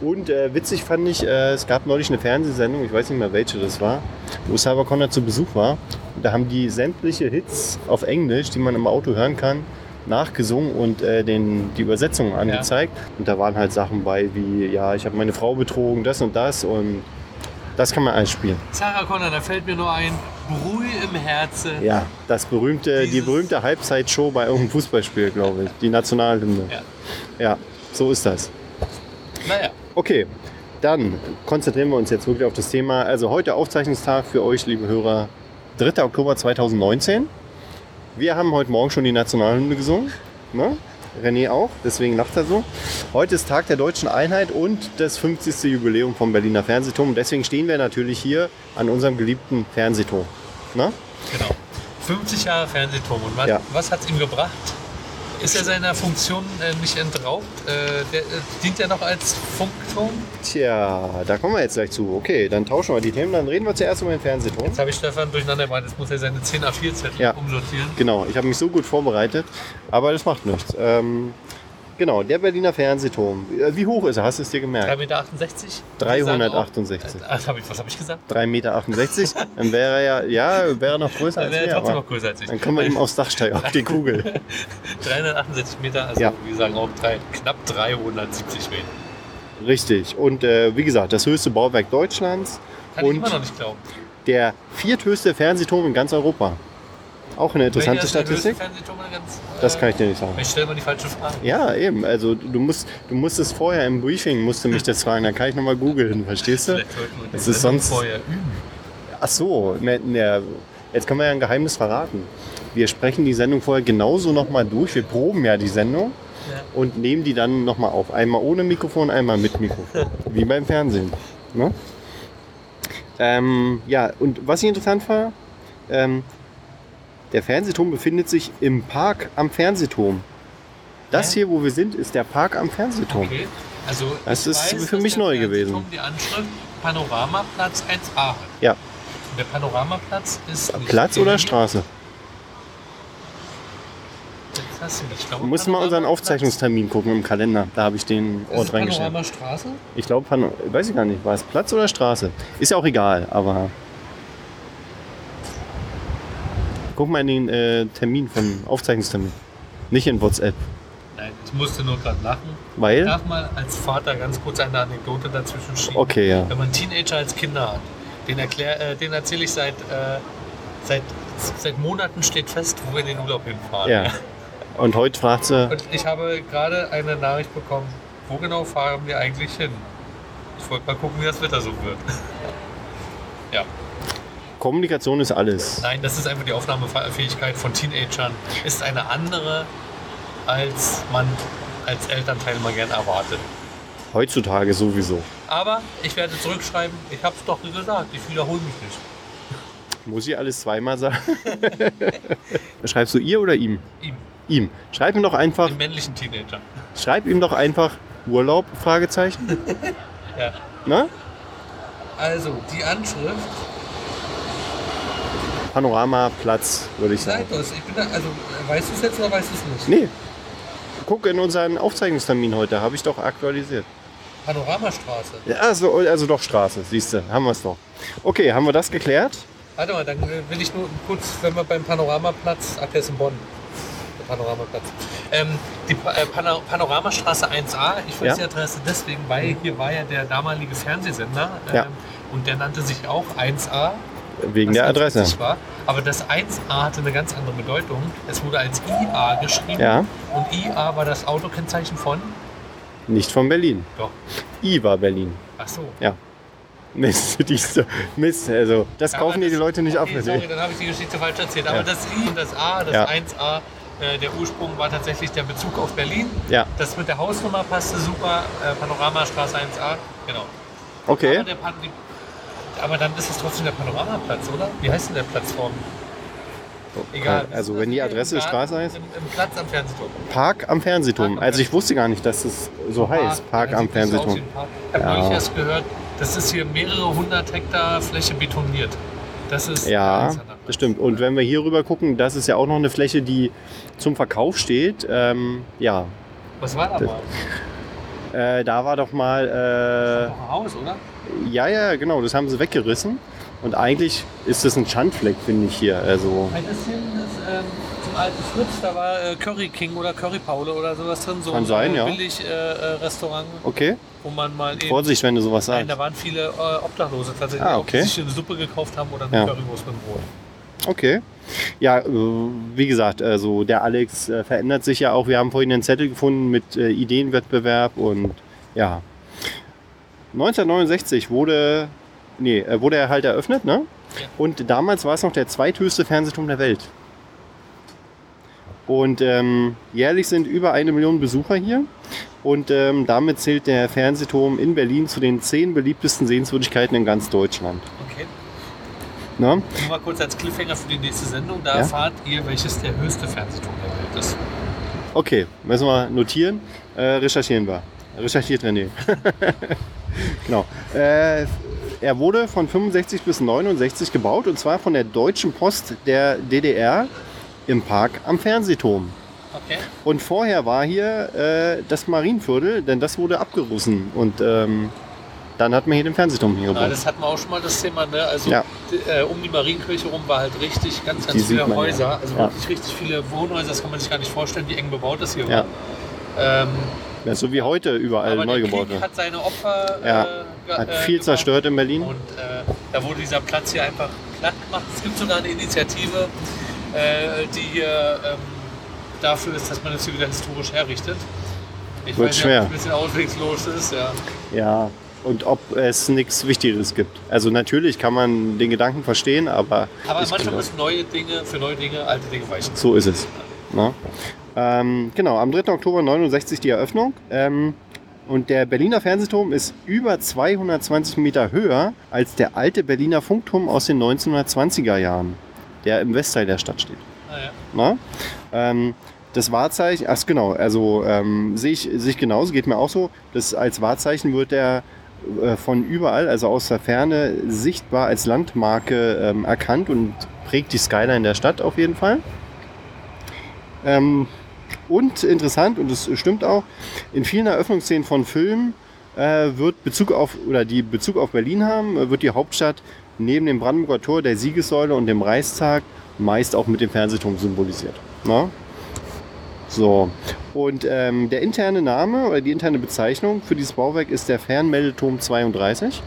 und äh, witzig fand ich, äh, es gab neulich eine Fernsehsendung, ich weiß nicht mehr welche das war, wo Sarah Connor zu Besuch war. Und da haben die sämtliche Hits auf Englisch, die man im Auto hören kann, nachgesungen und äh, den, die Übersetzungen angezeigt. Und da waren halt Sachen bei wie, ja, ich habe meine Frau betrogen, das und das und das kann man alles spielen. Sarah Connor, da fällt mir nur ein, Brühe im Herzen. Ja, das berühmte, die Dieses- berühmte Halbzeitshow bei irgendeinem Fußballspiel, glaube ich. Die Nationalhymne. Ja. Ja, so ist das. Naja, Okay, dann konzentrieren wir uns jetzt wirklich auf das Thema. Also heute Aufzeichnungstag für euch, liebe Hörer, 3. Oktober 2019. Wir haben heute Morgen schon die Nationalhymne gesungen. Ne? René auch, deswegen lacht er so. Heute ist Tag der deutschen Einheit und das 50. Jubiläum vom Berliner Fernsehturm. Deswegen stehen wir natürlich hier an unserem geliebten Fernsehturm. Ne? genau. 50 Jahre Fernsehturm. Und was, Ja. was hat es ihm gebracht? Ist er seiner Funktion äh, nicht entraubt? Äh, der, äh, dient er noch als Funkturm? Tja, da kommen wir jetzt gleich zu. Okay, dann tauschen wir die Themen. Dann reden wir zuerst über den Fernsehturm. Jetzt habe ich Stefan durcheinander gebracht. Jetzt muss er seine 10 A4-Zettel Ja. umsortieren. Genau, ich habe mich so gut vorbereitet, aber das macht nichts. Ähm, genau, der Berliner Fernsehturm. Äh, Wie hoch ist er? Hast du es dir gemerkt? 3,68 Meter? 368. Ah, hab ich, was habe ich gesagt? 3,68 Meter. Dann wäre er ja, ja, wäre noch größer Dann als wäre er wir. trotzdem noch größer als ich. dann können wir ihm aufs Dach steigen, auf die Kugel. 368 Meter, also Ja. wir sagen auch drei, knapp 370 Meter. Richtig. Und äh, wie gesagt, das höchste Bauwerk Deutschlands Kann ich und immer noch nicht glauben. der vierthöchste Fernsehturm in ganz Europa. Auch eine interessante Statistik. ganz, Das äh, kann ich dir nicht sagen. Ich stelle mal die falsche Frage. Ja, eben. Also du musst, du musstest vorher im Briefing musst du mich das fragen, dann kann ich nochmal googeln, verstehst du? Es ist sonst- vorher üben. Ach so, ne, ne, jetzt können wir ja ein Geheimnis verraten. Wir sprechen die Sendung vorher genauso nochmal durch. Wir proben ja die Sendung Ja. und nehmen die dann nochmal auf. Einmal ohne Mikrofon, einmal mit Mikrofon. Wie beim Fernsehen. Ne? Ähm, ja, und was ich interessant war, ähm, der Fernsehturm befindet sich im Park am Fernsehturm. Das hier, wo wir sind, ist der Park am Fernsehturm. Okay. Also Das ist weiß, für mich neu gewesen. Die Anschrift Panoramaplatz 1a hat. Ja. Und der Panoramaplatz ist Platz oder. Straße? Mich. Ich glaube, Du musst mal unseren Aufzeichnungstermin gucken im Kalender. Da habe ich den Ist es Ort reingestellt. Panoramastraße? Ich glaube, Pan- weiß ich gar nicht, war es Platz oder Straße? Ist ja auch egal, aber. Guck mal in den äh, Termin von Aufzeichnungstermin. Nicht in WhatsApp. Nein, ich musste nur gerade lachen. Ich Weil? darf mal als Vater ganz kurz eine Anekdote dazwischen schieben. Okay, ja. Wenn man Teenager als Kinder hat, den, erklär, äh, den erzähle ich seit, äh, seit, seit Monaten steht fest, wo wir in den Urlaub hinfahren. Ja. Und heute fragt sie, Und ich habe gerade eine Nachricht bekommen, wo genau fahren wir eigentlich hin? Ich wollte mal gucken, wie das Wetter so wird. ja, Kommunikation ist alles. nein, das ist einfach die Aufnahmefähigkeit von Teenagern. Ist eine andere, als man als Elternteil mal gern erwartet. Heutzutage sowieso. Aber ich werde zurückschreiben, ich habe es doch gesagt, ich wiederhole mich nicht. Muss ich alles zweimal sagen? Schreibst du ihr oder ihm? Ihm, Ihm. Schreib ihm doch einfach, dem männlichen Teenager. schreib ihm doch einfach Urlaub? Fragezeichen. Ja. Na? Also, die Anschrift, Panoramaplatz, würde ich sagen. seid. Ich bin da, also, weißt du es jetzt oder weißt du es nicht? Nee. Guck in unseren Aufzeichnungstermin heute, habe ich doch aktualisiert. Panoramastraße. Ja, also, also doch Straße, siehst du, haben wir es doch. Okay, haben wir das geklärt? Warte mal, dann äh, will ich nur kurz, wenn wir beim Panoramaplatz, ach, der ist in Bonn. Der Panoramaplatz. Ähm, die pa äh, Pano Panoramastraße 1a, ich weiß Ja. die Adresse deswegen, weil hier war ja der damalige Fernsehsender ähm, Ja. und der nannte sich auch 1a. Wegen der Adresse. War. Aber das 1a hatte eine ganz andere Bedeutung. Es wurde als IA geschrieben Ja, und IA war das Autokennzeichen von, nicht von Berlin. doch, I war Berlin. ach so. Mist, dies, Mist, also das Ja, kaufen dir die Leute nicht ab. okay, Sorry, dann habe ich die Geschichte falsch erzählt. Aber Ja. das I und das A, das Ja. 1A, äh, der Ursprung war tatsächlich der Bezug auf Berlin. Ja, Das mit der Hausnummer passte super. Äh, Panoramastraße 1A, genau. okay. Aber, der die, aber dann ist es trotzdem der Panoramaplatz, oder? Wie heißt denn der Plattform? Egal. Also wenn die Adresse Im Straße Garten, heißt? Im, Im Platz am Fernsehturm. Park am Fernsehturm. Park Also ich wusste gar nicht, dass es so heißt. Park am Fernsehturm. Park. Ich habe Ja. erst gehört, das ist hier mehrere hundert Hektar Fläche betoniert. Das ist Ja, das stimmt. Und wenn wir hier rüber gucken, das ist ja auch noch eine Fläche, die zum Verkauf steht. Ähm, ja, Was war da mal? Äh, da war doch mal, Noch ein Haus, oder? äh, ja, ja, genau, das haben sie weggerissen. Und eigentlich ist das ein Schandfleck, finde ich hier. Also, Ein bisschen ist, ähm, dem alten Fritz, da war äh, Curry King oder Curry Paule oder sowas drin. So Kann sein, ein ja. billig äh, äh, Restaurant, Okay. wo man mal eben. Vorsicht, wenn du sowas Nein, sagst. da waren viele äh, Obdachlose tatsächlich, Ah, auch, die okay. sich eine Suppe gekauft haben oder eine Ja. Currywurst mit Brot. Okay. Ja, äh, wie gesagt, also der Alex äh, verändert sich ja auch. Wir haben vorhin einen Zettel gefunden mit äh, Ideenwettbewerb und ja. 1969 wurde, nee, wurde er halt eröffnet, ne? Ja. Und damals war es noch der zweithöchste Fernsehturm der Welt. Und ähm, jährlich sind über eine Million Besucher hier. Und ähm, damit zählt der Fernsehturm in Berlin zu den zehn beliebtesten Sehenswürdigkeiten in ganz Deutschland. Okay. Ne? Nur mal kurz als Cliffhanger für die nächste Sendung. Da Ja? erfahrt ihr, welches der höchste Fernsehturm der Welt ist. Okay, müssen wir notieren. Äh, recherchieren wir. Recherchiert René. genau. Äh, er wurde von 65 bis 69 gebaut und zwar von der Deutschen Post der DDR im Park am Fernsehturm. Okay. Und vorher war hier äh, das Marienviertel, denn das wurde abgerissen und ähm, dann hat man hier den Fernsehturm hier gebaut. das hatten wir auch schon mal das Thema. Ne? Also Ja. äh, um die Marienkirche rum war halt richtig ganz, Die ganz viele sieht man, ja. Häuser. Also Ja. wirklich richtig viele Wohnhäuser. Das kann man sich gar nicht vorstellen, wie eng bebaut das hier Ja. war. Ähm, Ja, so wie heute überall aber neu gebaut wird. hat seine Opfer Ja. äh, Hat äh, viel gebracht. zerstört in Berlin. Und äh, da wurde dieser Platz hier einfach platt gemacht. Es gibt sogar eine Initiative, äh, die hier ähm, dafür ist, dass man das hier wieder historisch herrichtet. Ich Wird weiß schwer. es ein bisschen auswegslos ist. Ja. Ja, und ob es nichts Wichtigeres gibt. Also natürlich kann man den Gedanken verstehen, aber, Aber manchmal glaube, müssen neue Dinge für neue Dinge alte Dinge weichen. so ist es. Ne? Ähm, genau, am 3. Oktober 69 die Eröffnung. Ähm, und der Berliner Fernsehturm ist über 220 Meter höher als der alte Berliner Funkturm aus den 1920er Jahren, der im Westteil der Stadt steht. Naja. Na? Ähm, das Wahrzeichen, ach genau, also ähm, sehe ich, sehe ich genauso, geht mir auch so. Das, als Wahrzeichen wird der äh, von überall, also aus der Ferne, sichtbar als Landmarke ähm, erkannt und prägt die Skyline der Stadt auf jeden Fall. Ähm, und interessant, und das stimmt auch, in vielen Eröffnungsszenen von Filmen äh, wird Bezug auf, oder die Bezug auf Berlin haben, äh, wird die Hauptstadt neben dem Brandenburger Tor, der Siegessäule und dem Reichstag meist auch mit dem Fernsehturm symbolisiert. Na? So, und ähm, der interne Name oder die interne Bezeichnung für dieses Bauwerk ist der Fernmeldeturm 32.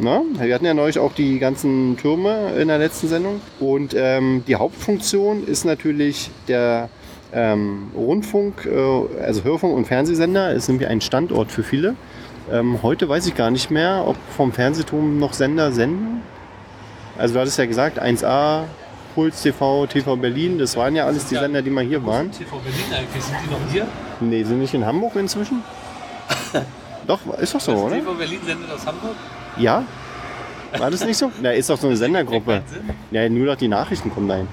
Na, wir hatten ja neulich auch die ganzen Türme in der letzten Sendung. Und ähm, die Hauptfunktion ist natürlich der ähm, Rundfunk, äh, also Hörfunk und Fernsehsender. Ist nämlich ein Standort für viele. Ähm, heute weiß ich gar nicht mehr, ob vom Fernsehturm noch Sender senden. Also du hattest ja gesagt, 1A, Puls TV, TV Berlin, das waren ja alles die Sender, die mal hier waren. TV Berlin eigentlich, sind die noch hier? Nee, sind nicht in Hamburg inzwischen? doch, ist doch so, Also oder? TV Berlin sendet aus Hamburg? Ja? War das nicht so? Na, ist doch so eine Sendergruppe. Ja, nur noch die Nachrichten kommen dahin.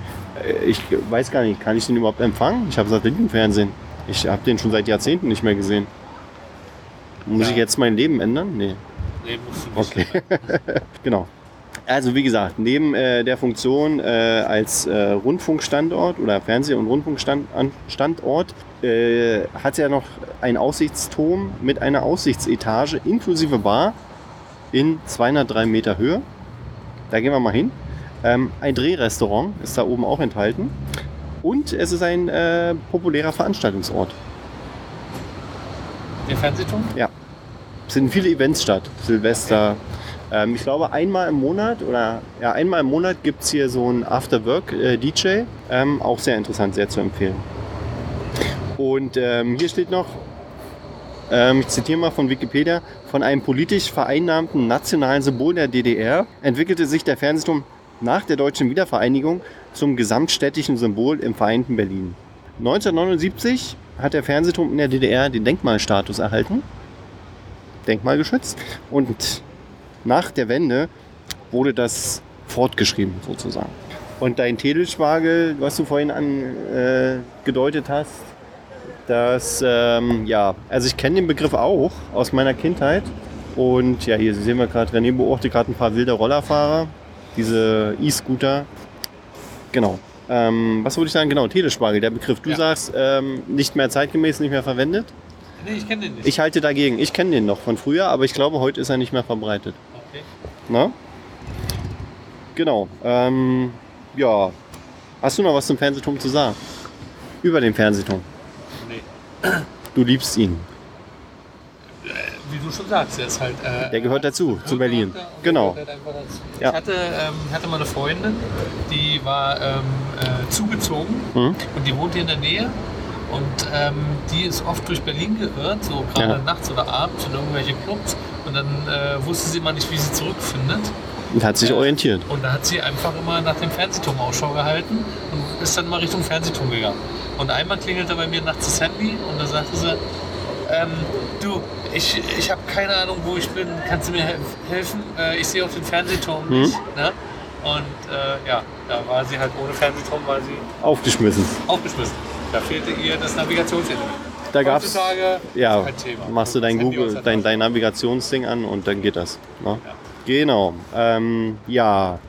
Äh, Ich weiß gar nicht, kann ich den überhaupt empfangen? Ich habe Satellitenfernsehen. Ich habe den schon seit Jahrzehnten nicht mehr gesehen. Muss Ja. ich jetzt mein Leben ändern? Nee. Nee, musst du nicht. Okay. genau. Also wie gesagt, neben äh, der Funktion äh, als äh, Rundfunkstandort oder Fernseh- und Rundfunkstandort äh, hat er noch einen Aussichtsturm mit einer Aussichtsetage inklusive Bar in 203 Meter Höhe. Da gehen wir mal hin. Ähm, ein Drehrestaurant ist da oben auch enthalten. Und es ist ein äh, populärer Veranstaltungsort. Der Fernsehturm? Es finden viele Events statt. Silvester. Ähm, ich glaube, einmal im Monat oder ja, einmal im Monat gibt es hier so ein Afterwork-DJ. Ähm, auch sehr interessant, sehr zu empfehlen. Und ähm, hier steht noch, ähm, ich zitiere mal von Wikipedia, von einem politisch vereinnahmten nationalen Symbol der DDR entwickelte sich der Fernsehturm nach der deutschen Wiedervereinigung zum gesamtstädtischen Symbol im vereinten Berlin. 1979 hat der Fernsehturm in der DDR den Denkmalstatus erhalten. Denkmalgeschützt. Und nach der Wende wurde das fortgeschrieben sozusagen. Und dein Telespargel, was du vorhin angedeutet äh, hast, das, ähm, ja, also ich kenne den Begriff auch aus meiner Kindheit. Und ja, hier sehen wir gerade, René beobachtet gerade ein paar wilde Rollerfahrer, diese E-Scooter. Genau. Ähm, was würde ich sagen? Genau, Telespargel, der Begriff. Du Ja. sagst, ähm, nicht mehr zeitgemäß, nicht mehr verwendet. Nee, ich kenne den nicht. Ich halte dagegen. Ich kenne den noch von früher, aber ich glaube, heute ist er nicht mehr verbreitet. Na? Genau. Ähm, ja. Hast du noch was zum Fernsehturm zu sagen? Über den Fernsehturm. Nee. Du liebst ihn. Wie du schon sagst, er ist halt. Äh, Der gehört dazu, zu Berlin. Genau. gehört halt dazu. Ja. Ich hatte, ähm, hatte mal eine Freundin, die war ähm, äh, zugezogen Mhm. und die wohnt hier in der Nähe. Und ähm, die ist oft durch Berlin geirrt, so gerade Ja. nachts oder abends in irgendwelche Clubs. Und dann äh, wusste sie immer nicht, wie sie zurückfindet. Und hat sich Äh, orientiert. Und da hat sie einfach immer nach dem Fernsehturm Ausschau gehalten und ist dann mal Richtung Fernsehturm gegangen. Und einmal klingelte bei mir nachts das Handy und da sagte sie, ähm, du, ich, ich habe keine Ahnung, wo ich bin, kannst du mir hel- helfen? Äh, ich sehe auch den Fernsehturm Mhm. nicht. Ne? Und äh, ja, da war sie halt ohne Fernsehturm, war sie Aufgeschmissen. aufgeschmissen. Da fehlte ihr das Navigationselement. Da gab's. Heutzutage Ja, machst du dein Google, dein, dein Navigationsding an und dann geht das. Ne? Ja. Genau. Ähm, ja,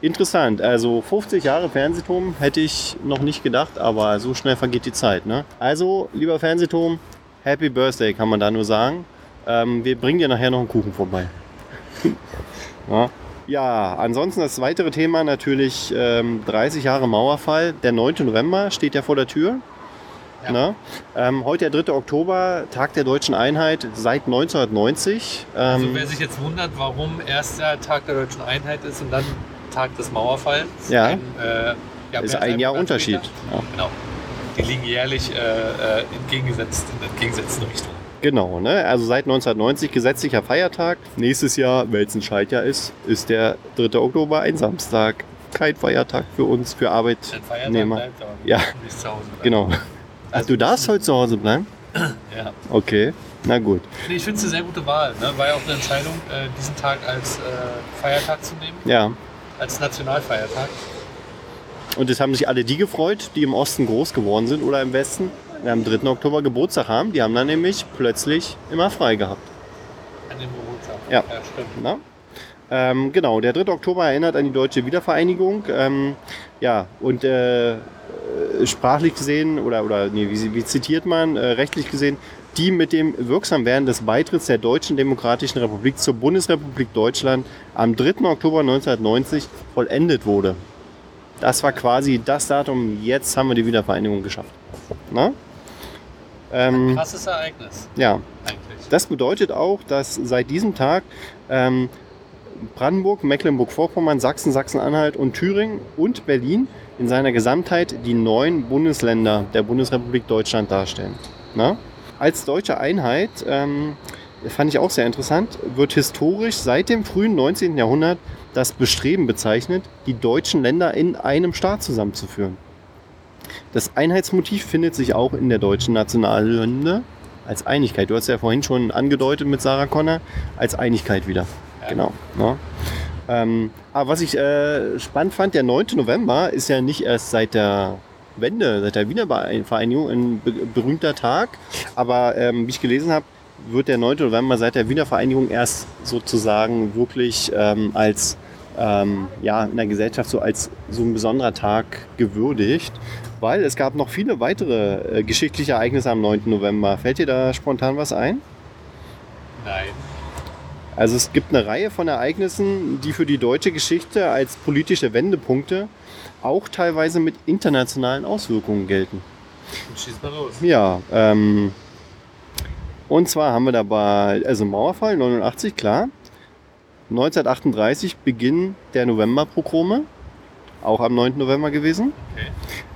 interessant. Also 50 Jahre Fernsehturm hätte ich noch nicht gedacht, aber so schnell vergeht die Zeit. Ne? Also, lieber Fernsehturm, Happy Birthday kann man da nur sagen. Ähm, wir bringen dir nachher noch einen Kuchen vorbei. ja. ja, ansonsten das weitere Thema natürlich ähm, 30 Jahre Mauerfall. Der 9. November steht ja vor der Tür. Ja. Ne? Ähm, heute der 3. Oktober, Tag der deutschen Einheit seit 1990. Ähm, Also wer sich jetzt wundert, warum erst der Tag der deutschen Einheit ist und dann Tag des Mauerfalls. Ja. Ein, äh, ja, ist ein Jahr Unterschied. Ja. Genau. Die liegen jährlich äh, äh, entgegengesetzt, in entgegengesetzten Richtungen. Genau, ne? also seit 1990 gesetzlicher Feiertag. Nächstes Jahr, weil es ein Schaltjahr ist, ist der 3. Oktober ein Samstag. Kein Feiertag für uns, für Ein Feiertag Arbeitnehmer. bleibt aber Ja. nicht zu Hause. bleiben. Genau. Ach, du darfst heute zu Hause bleiben? Ja. Okay, na gut. Nee, ich finde es eine sehr gute Wahl. Ne? War ja auch eine Entscheidung, äh, diesen Tag als äh, Feiertag zu nehmen, Ja, als Nationalfeiertag. und es haben sich alle die gefreut, die im Osten groß geworden sind oder im Westen, die am 3. Oktober Geburtstag haben. Die haben dann nämlich plötzlich immer frei gehabt. An dem Geburtstag. Ja. ja stimmt. Na? Ähm, genau, der 3. Oktober erinnert an die deutsche Wiedervereinigung. Ähm, ja, und äh, äh, sprachlich gesehen, oder, oder nee, wie, wie zitiert man, äh, rechtlich gesehen, die mit dem Wirksamwerden des Beitritts der Deutschen Demokratischen Republik zur Bundesrepublik Deutschland am 3. Oktober 1990 vollendet wurde. Das war quasi das Datum, jetzt haben wir die Wiedervereinigung geschafft. Na? Ähm, Krasses Ereignis, ja, eigentlich. das bedeutet auch, dass seit diesem Tag ähm, Brandenburg, Mecklenburg-Vorpommern, Sachsen, Sachsen-Anhalt und Thüringen und Berlin in seiner Gesamtheit die neun Bundesländer der Bundesrepublik Deutschland darstellen. Na? Als deutsche Einheit, ähm, fand ich auch sehr interessant, wird historisch seit dem frühen 19. Jahrhundert das Bestreben bezeichnet, die deutschen Länder in einem Staat zusammenzuführen. Das Einheitsmotiv findet sich auch in der deutschen Nationalhymne als Einigkeit. Du hast ja vorhin schon angedeutet mit Sarah Connor, als Einigkeit wieder. Genau. Ne? Ähm, aber was ich äh, spannend fand, der 9. November ist ja nicht erst seit der Wende, seit der Wiedervereinigung ein be berühmter Tag. Aber ähm, wie ich gelesen habe, wird der 9. November seit der Wiedervereinigung erst sozusagen wirklich ähm, als ähm, ja, in der Gesellschaft so als so ein besonderer Tag gewürdigt, weil es gab noch viele weitere äh, geschichtliche Ereignisse am 9. November. Fällt dir da spontan was ein? Nein. Also es gibt eine Reihe von Ereignissen, die für die deutsche Geschichte als politische Wendepunkte auch teilweise mit internationalen Auswirkungen gelten. Schieß mal los. Ja, ähm, und zwar haben wir dabei, also Mauerfall 89, klar. 1938 Beginn der Novemberpogrome, auch am 9. November gewesen. Okay.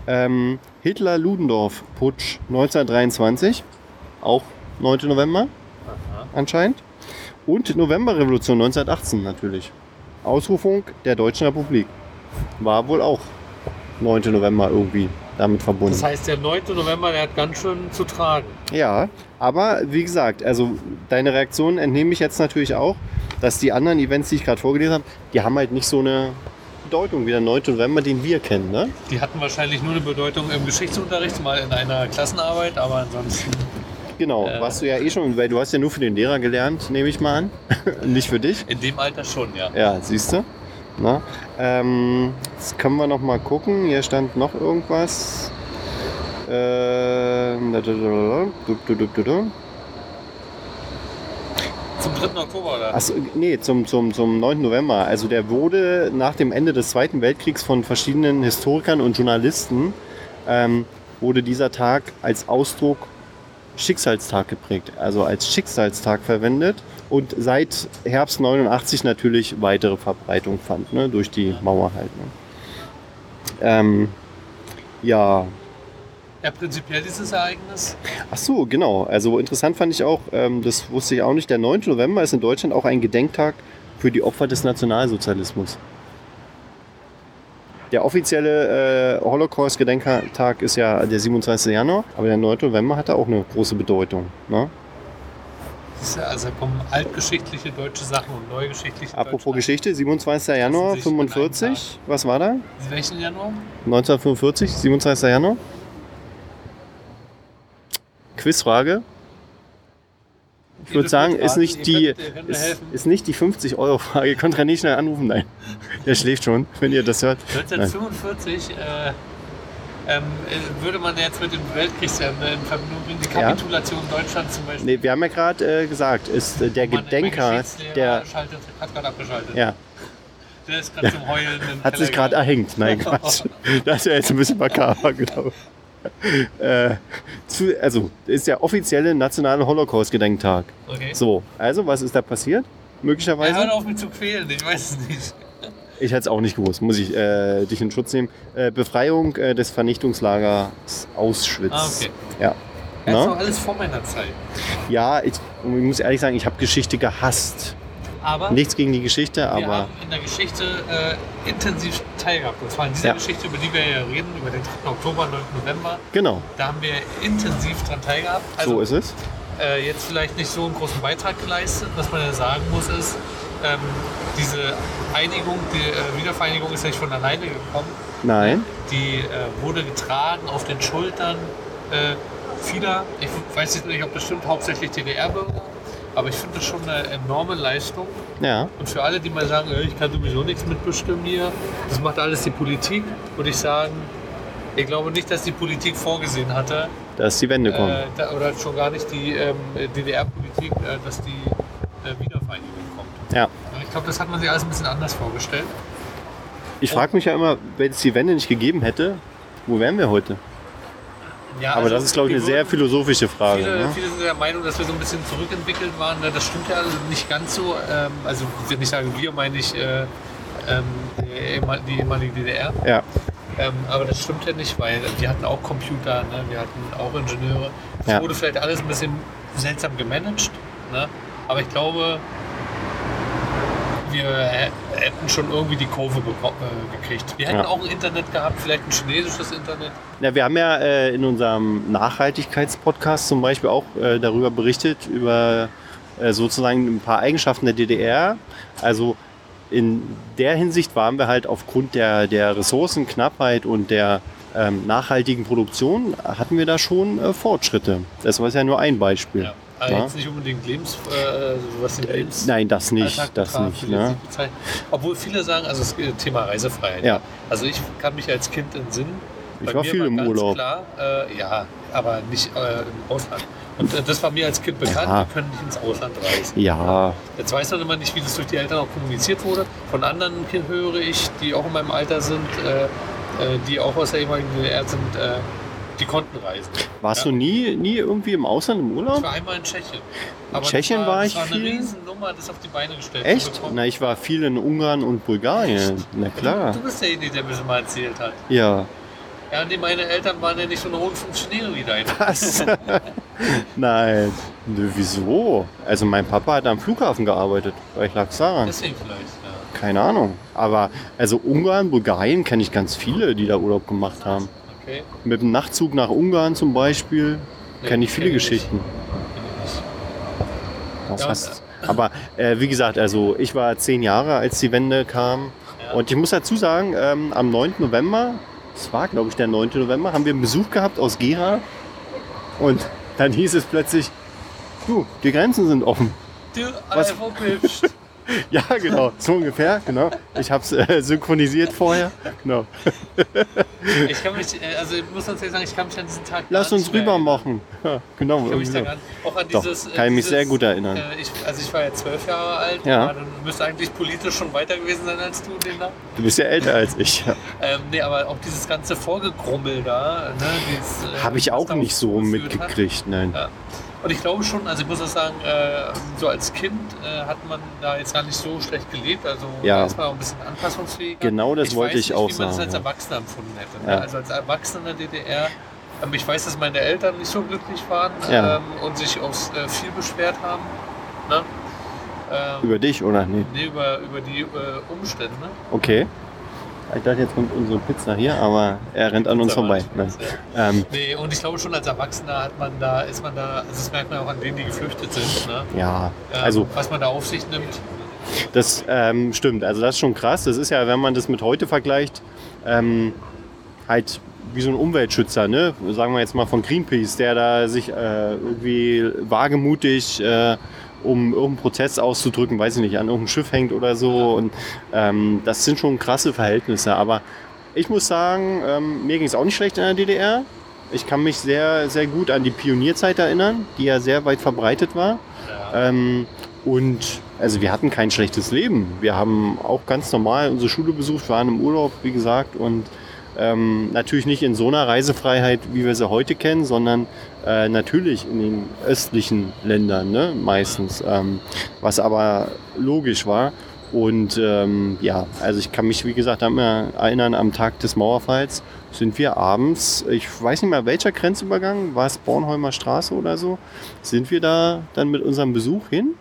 Ähm, Hitler-Ludendorff-Putsch 1923, auch 9. November Aha. anscheinend. Und Novemberrevolution 1918 natürlich. Ausrufung der Deutschen Republik. War wohl auch 9. November irgendwie damit verbunden. Das heißt, der 9. November, der hat ganz schön zu tragen. Ja, aber wie gesagt, also deine Reaktion entnehme ich jetzt natürlich auch, dass die anderen Events, die ich gerade vorgelesen habe, die haben halt nicht so eine Bedeutung wie der 9. November, den wir kennen. Ne? Die hatten wahrscheinlich nur eine Bedeutung im Geschichtsunterricht, mal in einer Klassenarbeit, aber ansonsten. Genau, Äh. warst du ja eh schon, weil du hast ja nur für den Lehrer gelernt, nehme ich mal an. nicht für dich. In dem Alter schon, ja. Ja, siehst du. Na, ähm, jetzt können wir noch mal gucken. Hier stand noch irgendwas. Du. Zum 3. Oktober, oder? Achso, nee, zum, zum, zum 9. November. Also der wurde nach dem Ende des Zweiten Weltkriegs von verschiedenen Historikern und Journalisten, ähm, wurde dieser Tag als Ausdruck Schicksalstag geprägt, also als Schicksalstag verwendet und seit Herbst 89 natürlich weitere Verbreitung fand, ne, durch die Mauer halt. Ne. Ähm, ja, Ja, prinzipiell dieses Ereignis. Ach so, genau. Also interessant fand ich auch, ähm, das wusste ich auch nicht, der 9. November ist in Deutschland auch ein Gedenktag für die Opfer des Nationalsozialismus. Der offizielle äh, Holocaust-Gedenktag ist ja der 27. Januar, aber der 9. November hatte auch eine große Bedeutung. Ne? Ja, also da kommen altgeschichtliche deutsche Sachen und neugeschichtliche Apropos deutsche Geschichte, 27. Januar sich in einem 45, was war da? Welchen Januar? 1945, 27. Januar. Quizfrage. Ich würde sagen, ist nicht, die, ist, ist nicht die 50-Euro-Frage. Ihr könnt René schnell anrufen. Nein, der schläft schon, wenn ihr das hört. 1945 äh, ähm, äh, würde man jetzt mit dem Weltkriegsjahr in Verbindung bringen, die Ja. Kapitulation Deutschlands zum Beispiel. Nee, wir haben ja gerade äh, gesagt, ist äh, der man- Gedenker, der Schaltet, hat gerade abgeschaltet. ja, Der ist gerade zum Heulen hat sich Keller gerade gegangen. erhängt. Nein, Quatsch. Das ist ja jetzt ein bisschen makaber, genau. Äh, zu, also, ist der offizielle nationale Holocaust-Gedenktag. Okay. So, also, was ist da passiert? Er Möglicherweise? hört auf mich zu quälen, ich weiß es nicht. Ich hätte es auch nicht gewusst, muss ich äh, dich in Schutz nehmen. Äh, Befreiung äh, des Vernichtungslagers Auschwitz. Ah, okay. Ja. Das doch alles vor meiner Zeit. Ja, ich, ich muss ehrlich sagen, ich habe Geschichte gehasst. Aber Nichts gegen die Geschichte, wir aber haben in der Geschichte äh, intensiv teilgehabt. Und zwar in dieser Ja. Geschichte, über die wir ja reden, über den 3. Oktober, 9. November. genau, Da haben wir intensiv dran teilgehabt. Also so ist es. äh, jetzt vielleicht nicht so einen großen Beitrag geleistet. Was man ja sagen muss, ist, ähm, diese Einigung, die äh, Wiedervereinigung ist ja nicht von alleine gekommen. Nein, Die äh, wurde getragen auf den Schultern äh, vieler, ich weiß jetzt nicht, ob das stimmt, hauptsächlich DDR-Bürger. Aber ich finde das schon eine enorme Leistung. ja, Und für alle, die mal sagen, äh, ich kann sowieso nichts mitbestimmen hier, das macht alles die Politik, würde ich sagen, ich glaube nicht, dass die Politik vorgesehen hatte, dass die Wende kommt. äh, da, oder schon gar nicht die ähm, DDR-Politik, äh, dass die äh, Wiedervereinigung kommt. Ja. Ich glaube, das hat man sich alles ein bisschen anders vorgestellt. Ich frage mich ja immer, wenn es die Wende nicht gegeben hätte, wo wären wir heute? Ja, Aber also das ist, glaube ich, eine sehr philosophische Frage. Viele, Ne? viele sind der Meinung, dass wir so ein bisschen zurückentwickelt waren. Ne, Das stimmt ja nicht ganz so. Ähm, Also wenn ich sage wir, meine ich äh, ähm, die ehemalige DDR. Ja, Ähm, aber das stimmt ja nicht, weil wir hatten auch Computer, ne? wir hatten auch Ingenieure. Es Ja. wurde vielleicht alles ein bisschen seltsam gemanagt. Ne? Aber ich glaube, wir hä- hätten schon irgendwie die Kurve äh, gekriegt. Wir hätten Ja. auch ein Internet gehabt, vielleicht ein chinesisches Internet. Ja, wir haben ja äh, in unserem Nachhaltigkeitspodcast zum Beispiel auch äh, darüber berichtet, über äh, sozusagen ein paar Eigenschaften der DDR. Also in der Hinsicht waren wir halt aufgrund der, der Ressourcenknappheit und der ähm, nachhaltigen Produktion, hatten wir da schon äh, Fortschritte. Das war ja nur ein Beispiel. Ja. Aber Ja. jetzt nicht unbedingt Lebens, äh, was den Lebens Nein, das nicht, Alltag das betraf, nicht. Ne? Obwohl viele sagen, also das äh, Thema Reisefreiheit. Ja. Also ich kann mich als Kind entsinnen. Ich Bei war mir viel im ganz Urlaub. Klar, äh, ja, aber nicht äh, im Ausland. Und äh, das war mir als Kind bekannt, Ja. wir können nicht ins Ausland reisen. Ja, Jetzt weiß man immer nicht, wie das durch die Eltern auch kommuniziert wurde. Von anderen Kindern höre ich, die auch in meinem Alter sind, äh, äh, die auch aus der ehemaligen DDR sind, äh, die konnten reisen. warst Ja. du nie, nie irgendwie im Ausland im Ich Urlaub? war einmal in Tschechien. Aber Tschechien das war das ich war eine viel. Riesennummer, das auf die Beine gestellt Echt? Na, ich war viel in Ungarn und Bulgarien. Na klar. Du bist derjenige, der mir schon mal erzählt hat. Ja. Ja, nee, meine Eltern waren ja nicht so eine hohen Funktionäre wie deine. Was? Nein. Nö, wieso? Also mein Papa hat am Flughafen gearbeitet. Vielleicht lag es daran. Deswegen vielleicht, ja. Keine Ahnung. Aber also Ungarn, Bulgarien kenne ich ganz viele, die da Urlaub gemacht haben. Okay. Mit dem Nachtzug nach Ungarn zum Beispiel Nee, kenne ich viele kenn ich Geschichten. Ich nicht. Das Ja, heißt, aber äh, wie gesagt, also ich war zehn Jahre, als die Wende kam. Ja. Und ich muss dazu sagen, ähm, am 9. November, das war glaube ich der 9. November, haben wir einen Besuch gehabt aus Gera. Und dann hieß es plötzlich, du, die Grenzen sind offen. Du, Was-. Ja, genau, so ungefähr, genau. Ich habe es äh, synchronisiert vorher. Genau. Ich kann mich, äh, also ich muss uns sagen, ich kann mich an diesen Tag Lass uns rüber machen. Ja, genau. Ich kann mich da irgendwie gar nicht, auch an Doch, dieses, äh, kann ich mich dieses, sehr gut erinnern. Äh, ich, also ich war ja zwölf Jahre alt, Ja. dann müsste eigentlich politisch schon weiter gewesen sein als du, den da. so. Du bist ja älter als ich. Ja. Ähm, nee, aber auch dieses ganze Vorgegrummel da, ne, äh, Habe ich auch nicht so zugeführt hat. mitgekriegt, nein. Ja. Und ich glaube schon, also ich muss auch sagen, äh, so als Kind äh, hat man da jetzt gar nicht so schlecht gelebt. Also Ja. auch ein bisschen anpassungsfähiger. Genau das ich wollte ich nicht, auch wie man das sagen, als ja. Erwachsener empfunden hätte. Ja. Ne? Also als Erwachsener der DDR. Ähm, ich weiß, dass meine Eltern nicht so glücklich waren Ja. ähm, und sich aufs äh, viel beschwert haben. Ne? Ähm, Über dich, oder? Nee. nee, über, über die äh, Umstände. Okay. Ich dachte, jetzt kommt unsere Pizza hier, aber er rennt an uns vorbei. Nein. Ähm, Nee, und ich glaube schon als Erwachsener hat man da, ist man da, also das merkt man auch an denen, die geflüchtet sind. Ne? ja, Ähm, also was man da auf sich nimmt. Das ähm, stimmt, also das ist schon krass. Das ist ja, wenn man das mit heute vergleicht, ähm, halt wie so ein Umweltschützer, ne? sagen wir jetzt mal von Greenpeace, der da sich äh, irgendwie wagemutig, äh, um irgendeinen Prozess auszudrücken, weiß ich nicht, an irgendeinem Schiff hängt oder so. Und ähm, das sind schon krasse Verhältnisse. Aber ich muss sagen, ähm, mir ging es auch nicht schlecht in der DDR. Ich kann mich sehr, sehr gut an die Pionierzeit erinnern, die ja sehr weit verbreitet war. Ähm, und also wir hatten kein schlechtes Leben. Wir haben auch ganz normal unsere Schule besucht, waren im Urlaub, wie gesagt, und ähm, natürlich nicht in so einer Reisefreiheit, wie wir sie heute kennen, sondern äh, natürlich in den östlichen Ländern ne, meistens, ähm, was aber logisch war. Und ähm, ja, also ich kann mich, wie gesagt, erinnern, am Tag des Mauerfalls sind wir abends, ich weiß nicht mehr welcher Grenzübergang, war es Bornholmer Straße oder so, sind wir da dann mit unserem Besuch hin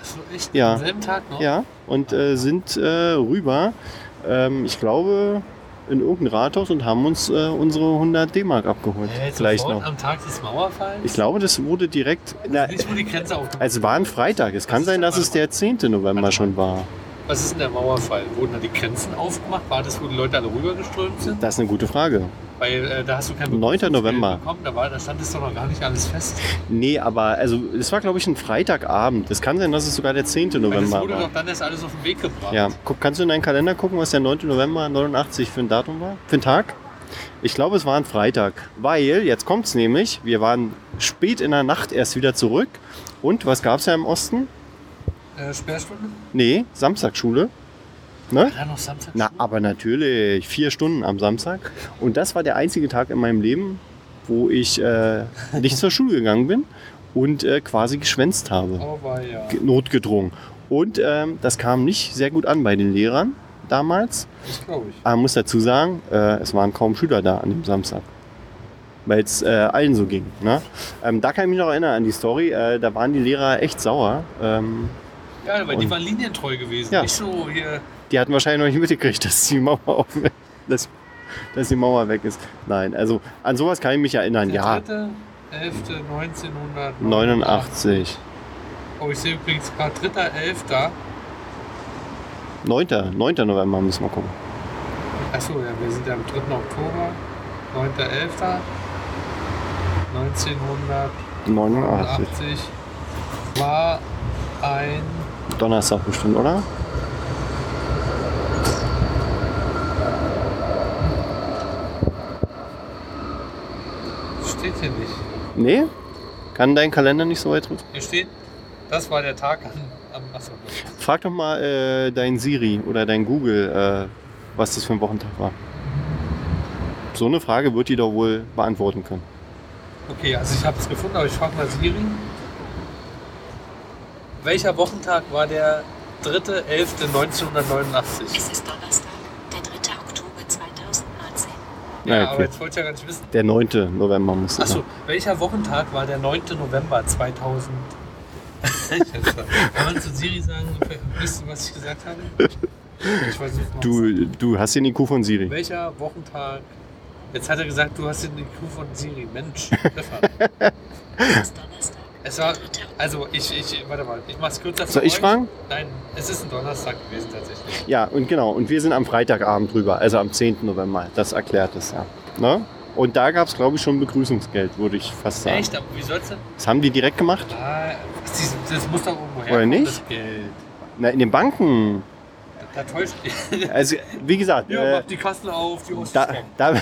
Achso, echt? Ja. Am selben Tag noch? ja, und äh, sind äh, rüber, ähm, ich glaube, in irgendein Rathaus und haben uns äh, unsere 100 D-Mark abgeholt. Äh, sofort noch. am Tag des Mauerfalls? Ich glaube, das wurde direkt. Na, Nicht, wo die Grenze aufgemacht es war ein Freitag. Es kann sein, dass es der 10. November schon war. Was ist denn der Mauerfall? Wurden da die Grenzen aufgemacht? War das, wo die Leute alle rübergeströmt sind? Das ist eine gute Frage. Weil äh, da hast du kein 9. Berufungsgeld November. bekommen. Da, war, da stand es doch noch gar nicht alles fest. Nee, aber also es war, glaube ich, ein Freitagabend. Es kann sein, dass es sogar der 10. Weil das November wurde war. doch dann erst alles auf den Weg gebracht. Ja, guck, kannst du in deinen Kalender gucken, was der 9. November 89 für ein Datum war? Für einen Tag? Ich glaube, es war ein Freitag. Weil, jetzt kommt es nämlich, wir waren spät in der Nacht erst wieder zurück. Und was gab es ja im Osten? Äh, Sperrstunde? Nee, Samstagsschule. Ne? War da noch Samstag? Na, aber natürlich, vier Stunden am Samstag. Und das war der einzige Tag in meinem Leben, wo ich äh, nicht zur Schule gegangen bin und äh, quasi geschwänzt habe. Oh, war ja. Ge- Notgedrungen. Und ähm, das kam nicht sehr gut an bei den Lehrern damals. Das glaube ich. Aber man muss dazu sagen, äh, es waren kaum Schüler da an dem Samstag. Weil es äh, allen so ging. Ne? Ähm, da kann ich mich noch erinnern an die Story. Äh, da waren die Lehrer echt sauer. Ähm, Ja, weil die Und- waren linientreu gewesen. Ja. Nicht so hier. die hatten wahrscheinlich noch nicht mitgekriegt, dass die Mauer auf, dass, dass die Mauer weg ist. Nein, also an sowas kann ich mich erinnern. Der Ja, 3. 11. 1989. 89. Oh, ich sehe übrigens gerade 3.11. 9. 9. November müssen wir gucken. Achso, ja, wir sind ja am 3. Oktober. 9.11. 1989 89. war ein. Donnerstag bestimmt, oder? Steht hier nicht. Nee? Kann dein Kalender nicht so weit drücken? Hier steht, das war der Tag am. am achso, Frag doch mal äh, dein Siri oder dein Google, äh, was das für ein Wochentag war. So eine Frage wird die doch wohl beantworten können. Okay, also ich habe es gefunden, aber ich frage mal Siri. Welcher Wochentag war der 3.11.1989? Es ist Donnerstag, der 3. Oktober 2019. Ja, Ja, aber okay. jetzt wollte ich ja gar nicht wissen. Der 9. November muss Achso, sein. welcher Wochentag war der 9. November 2000? Kann man zu Siri sagen, wisst ihr, was ich gesagt habe? Ich weiß nicht, Du, du hast den IQ von Siri. Welcher Wochentag? Jetzt hat er gesagt, du hast den IQ von Siri. Mensch, Stefan. Es ist Donnerstag, Es war, der 3. also ich, ich, warte mal, ich mach's kürzer Soll ich euch. fragen? Nein, es ist ein Donnerstag gewesen tatsächlich. Ja, und genau. Und wir sind am Freitagabend drüber, also am 10. November. Das erklärt es ja. Ne? Und da gab es, glaube ich, schon Begrüßungsgeld, würde ich fast sagen. Echt? Aber wie soll's denn? Das haben die direkt gemacht? Ah, das, das muss doch irgendwo Oder herkommen, nicht? das Geld. Na, in den Banken. Da täuscht Also, wie gesagt, Ja, äh, die Kassen auf, die da, da,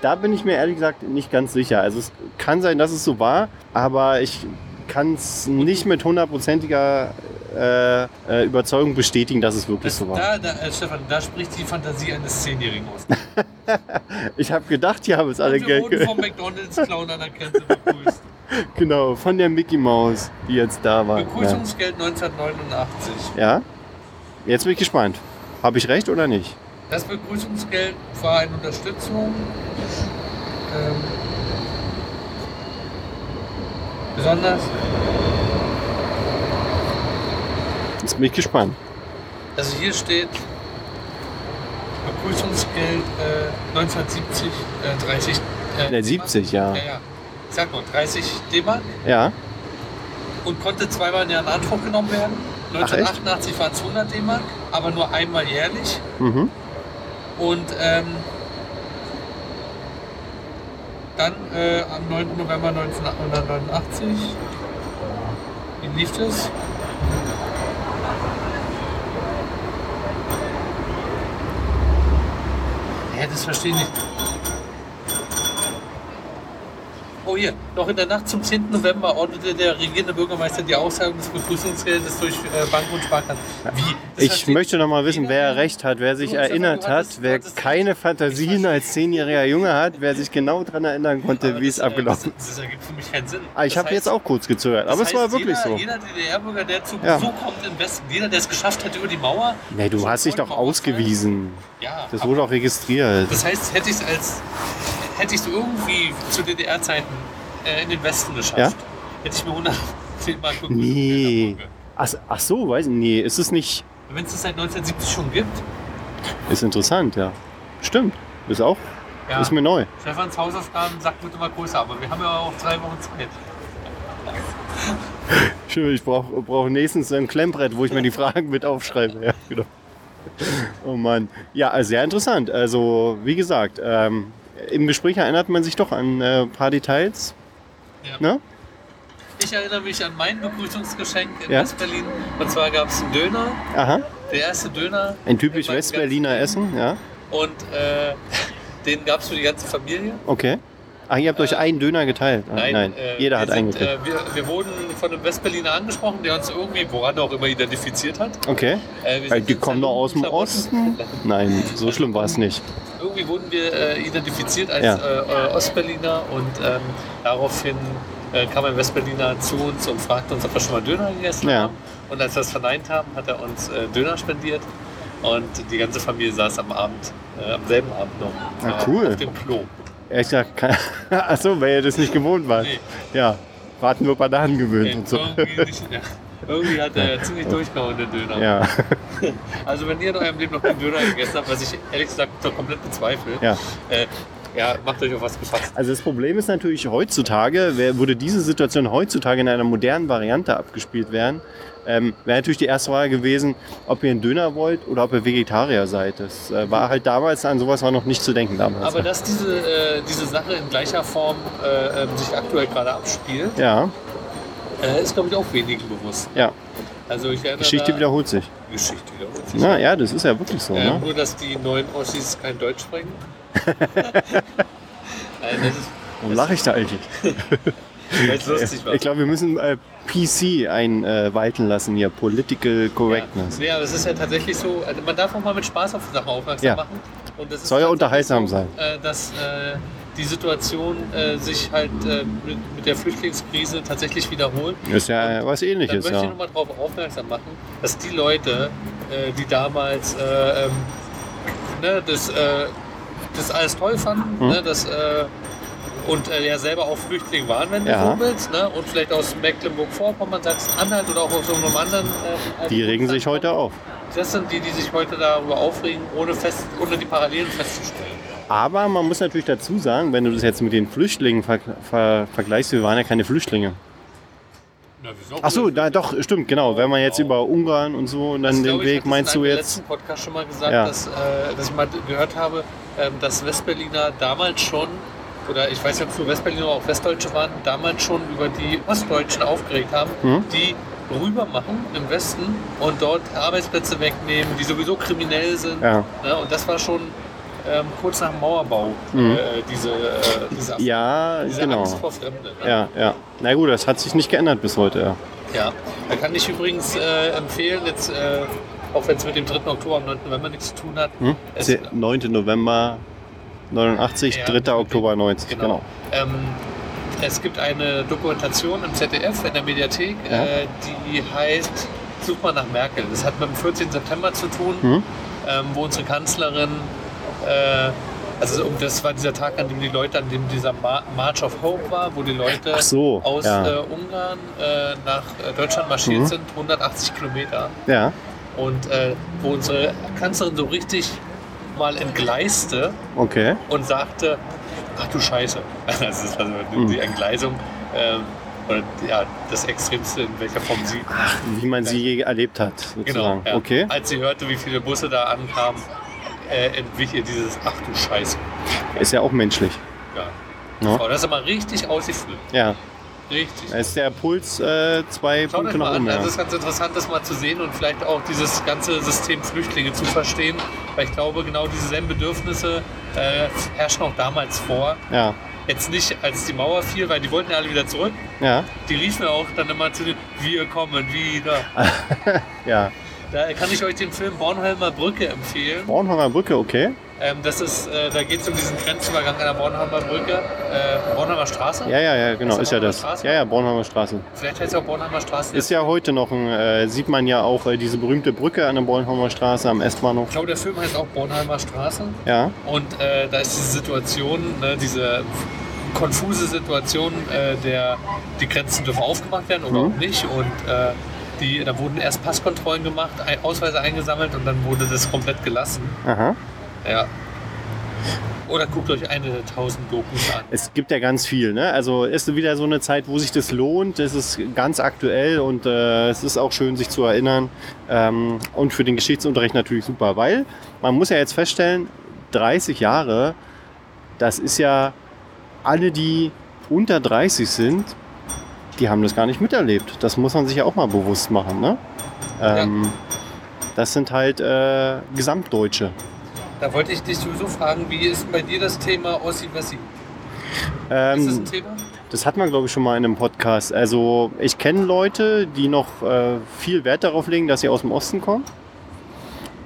da bin ich mir ehrlich gesagt nicht ganz sicher. Also es kann sein, dass es so war, aber ich kann es nicht mit hundertprozentiger äh, äh, Überzeugung bestätigen, dass es wirklich Das, so war. da, da, äh, Stefan, da spricht die Fantasie eines Zehnjährigen aus. Ich habe gedacht, die haben es alle Und wir wurden vom McDonalds Clown an der Grenze begrüßt. Genau, von der Mickey Maus, die jetzt da war. Ja. Begrüßungsgeld 1989. ja? Jetzt bin ich gespannt. Habe ich recht oder nicht? Das Begrüßungsgeld war eine Unterstützung. Ähm, besonders, Jetzt bin ich gespannt. also hier steht Begrüßungsgeld äh, 1970, äh, 30. Äh, Der 70, ja. Ja, ja. Sag nur 30 D-Mark Ja, und konnte zweimal in Anspruch genommen werden. Ach, echt? 1988 waren es 100 D-Mark, aber nur einmal jährlich. mhm. Und ähm, dann äh, am 9. November 1989, wie lief das? Ja, das verstehe ich nicht. Oh hier, noch in der Nacht zum 10. November ordnete der regierende Bürgermeister die Auszahlung des Begrüßungsgeldes durch äh, Bank und Sparkassen. Wie? Das Ich möchte noch mal wissen, wer recht hat, wer sich erinnert hat, du wer keine Fantasien als zehnjähriger Junge hat, wer sich genau daran erinnern konnte, wie es äh, abgelaufen Das, das ergibt für mich keinen Sinn. Ah, ich habe jetzt auch kurz gezögert, aber es war wirklich jeder, so. Jeder DDR-Bürger, der zu Ja. Besuch kommt im Westen, jeder, der es geschafft hat über die Mauer. Nee, du hast dich doch ausgewiesen. Ja, Das wurde auch registriert. das heißt, hätte ich es als hätte ich es irgendwie zu DDR-Zeiten äh, in den Westen geschafft, Ja? hätte ich mir 100 Mark Nee. Ach, ach so, weiß ich Nee, ist es nicht. Wenn es das seit 1970 schon gibt, Ist interessant, ja. Stimmt. Ist auch. ja, Ist mir neu. Stefans Hausaufgaben sagt wird immer größer, aber wir haben ja auch drei Wochen Zeit. Schön, ich brauche brauch nächstens ein Klemmbrett, wo ich mir die Fragen mit aufschreibe. Ja, genau. Oh Mann. Ja, also sehr interessant. Also, wie gesagt, ähm, im Gespräch erinnert man sich doch an äh, ein paar Details. Ja. Ne? Ich erinnere mich an mein Begrüßungsgeschenk in Ja? Westberlin. Und zwar gab es einen Döner, Aha. der erste Döner. Ein typisch Westberliner Essen, ja. Und äh, den gab es für die ganze Familie. Okay. Ach, ihr habt euch Äh, einen Döner geteilt? Ah, Nein, äh, jeder hat einen gekriegt. Äh, wir, wir wurden von einem Westberliner angesprochen, der uns irgendwie, woran auch immer, identifiziert hat. Okay. Äh, sind die kommen doch aus dem. Osten? Nein, so schlimm war es nicht. Irgendwie wurden wir äh, identifiziert als Ja. äh, äh, Ostberliner und ähm, daraufhin äh, kam ein Westberliner zu uns und fragte uns, ob wir schon mal Döner gegessen Ja. haben. Und als wir es verneint haben, hat er uns äh, Döner spendiert. Und die ganze Familie saß am Abend, äh, am selben Abend noch Ah, äh, cool. auf dem Klo. Ehrlich gesagt, kann- ach so, weil ihr das nicht gewohnt wart. Nee. Ja, warten wir Bananen gewöhnt Okay, und so. irgendwie, nicht, ja. irgendwie hat er ziemlich durchgehauen, den Döner. Ja, Also wenn ihr in eurem Leben noch keinen Döner gegessen habt, was ich ehrlich gesagt komplett bezweifle, ja. äh, ja, macht euch auf was gefasst. Also das Problem ist natürlich heutzutage, würde diese Situation heutzutage in einer modernen Variante abgespielt werden, ähm, wäre natürlich die erste Frage gewesen, ob ihr einen Döner wollt oder ob ihr Vegetarier seid. Das äh, war halt damals, an sowas war noch nicht zu denken damals. Aber dass diese, äh, diese Sache in gleicher Form äh, ähm, sich aktuell gerade abspielt, ja, äh, ist glaube ich auch wenigen bewusst. ja, Also Geschichte da, wiederholt sich. Geschichte wiederholt sich. Na ja, das ist ja wirklich so. Ähm, Ne? Nur, dass die neuen Ossis kein Deutsch sprechen. Nein, ist, Warum lache ich da eigentlich? Ich glaube, wir müssen äh, PC einwalten lassen hier, Political Correctness. Ja, ja, es ist ja tatsächlich so, also man darf auch mal mit Spaß auf Sachen aufmerksam Ja. machen. Und das Soll ja tatsächlich unterhaltsam so, sein. Äh, dass äh, die Situation äh, sich halt äh, mit, mit der Flüchtlingskrise tatsächlich wiederholt. Ist ja was Dann ähnliches, möchte ich nochmal darauf aufmerksam machen, dass die Leute, äh, die damals äh, ähm, ne, das, äh, das alles toll fanden, Mhm. ne, das, äh, und äh, ja selber auch Flüchtling waren, wenn du so willst, ne, und vielleicht aus Mecklenburg-Vorpommern, Sachsen-Anhalt oder auch aus irgendeinem anderen. Äh, Die regen sich heute auf. Das sind die, die sich heute darüber aufregen, ohne, fest, ohne die Parallelen festzustellen. Aber man muss natürlich dazu sagen, wenn du das jetzt mit den Flüchtlingen ver ver vergleichst, wir waren ja keine Flüchtlinge. Na, wieso? Ach so, da, doch, stimmt, genau. Wenn man jetzt über Ungarn und so und dann Das, den ich, Weg, hatte meinst in du jetzt? letzten Podcast schon mal gesagt, Ja. dass, äh, dass ich mal gehört habe, ähm, dass Westberliner damals schon, oder ich weiß nicht, ob es nur Westberliner oder auch Westdeutsche waren, damals schon über die Ostdeutschen aufgeregt haben, Mhm. die rüber machen im Westen und dort Arbeitsplätze wegnehmen, die sowieso kriminell sind. Ja. Ne? Und das war schon ähm, kurz nach dem Mauerbau, Mhm. äh, diese, äh, diese, Ja, diese genau. Angst vor Fremden. Ne? Ja, ja. Na gut, das hat sich nicht geändert bis heute. Ja. Ja, da kann ich übrigens äh, empfehlen, jetzt, äh, auch wenn es mit dem 3. Oktober am 9. November nichts zu tun hat. Hm? Es, Der 9. November 89, Ja, 3. Oktober 90. Genau. genau. Ähm, es gibt eine Dokumentation im ZDF in der Mediathek, Ja. äh, die heißt Such mal nach Merkel. Das hat mit dem 14. September zu tun, Mhm. ähm, wo unsere Kanzlerin, äh, also um, das war dieser Tag, an dem die Leute, an dem dieser Mar March of Hope war, wo die Leute so, aus ja. äh, Ungarn äh, nach äh, Deutschland marschiert Mhm. sind, 180 Kilometer. Ja. Und äh, wo unsere Kanzlerin so richtig mal entgleiste Okay. und sagte, ach du Scheiße. Das ist also Mhm. die Entgleisung ähm, oder ja, das Extremste, in welcher Form sie. Wie man sie je erlebt hat, sozusagen. Genau. Ja. Okay. Als sie hörte, wie viele Busse da ankamen, äh, entwich ihr dieses Ach du Scheiße. Ist ja auch menschlich. Ja. Ja. Oh, das ist aber richtig ausgeflippt. Ja. Richtig. Da ist der Puls äh, zwei Schaut Punkte nach an, oben. also Ja. es ist ganz interessant, das mal zu sehen und vielleicht auch dieses ganze System Flüchtlinge zu verstehen, weil ich glaube, genau dieselben Bedürfnisse äh, herrschen auch damals vor. ja. Jetzt nicht, als die Mauer fiel, weil die wollten ja alle wieder zurück. Ja. Die riefen ja auch dann immer zu den, wir kommen wieder. Ja. Da kann ich euch den Film Bornholmer Brücke empfehlen. Bornholmer Brücke, okay. Ähm, das ist, äh, da geht es um diesen Grenzübergang an der Bornholmer Brücke, äh, Bornholmer Straße. Ja, ja, ja, genau, Ist ja das Straße? Ja, ja, Bornholmer Straße. Vielleicht heißt es auch Bornholmer Straße. Ist ja heute noch ein, äh, sieht man ja auch äh, diese berühmte Brücke an der Bornholmer Straße am S-Bahnhof. ich glaube, der Film heißt auch Bornholmer Straße. Ja. Und äh, da ist diese Situation, ne, diese konfuse Situation, äh, der die Grenzen dürfen aufgemacht werden oder Mhm. auch nicht. Und die, da wurden erst Passkontrollen gemacht, Ausweise eingesammelt und dann wurde das komplett gelassen. Aha. Ja. Oder guckt euch eine der tausend Dokus an. Es gibt ja ganz viel. Ne? Also ist wieder so eine Zeit, wo sich das lohnt. Es ist ganz aktuell und äh, es ist auch schön, sich zu erinnern. Ähm, und für den Geschichtsunterricht natürlich super, weil man muss ja jetzt feststellen, 30 Jahre, das ist ja alle, die unter 30 sind, die haben das gar nicht miterlebt. Das muss man sich ja auch mal bewusst machen. Ne? Ähm, Das sind halt äh, Gesamtdeutsche. Da wollte ich dich sowieso fragen, wie ist bei dir das Thema Ossi-Wessi? Ist das Ähm, ein Thema? Das hat man, glaube ich, schon mal in einem Podcast. Also ich kenne Leute, die noch äh, viel Wert darauf legen, dass sie aus dem Osten kommen.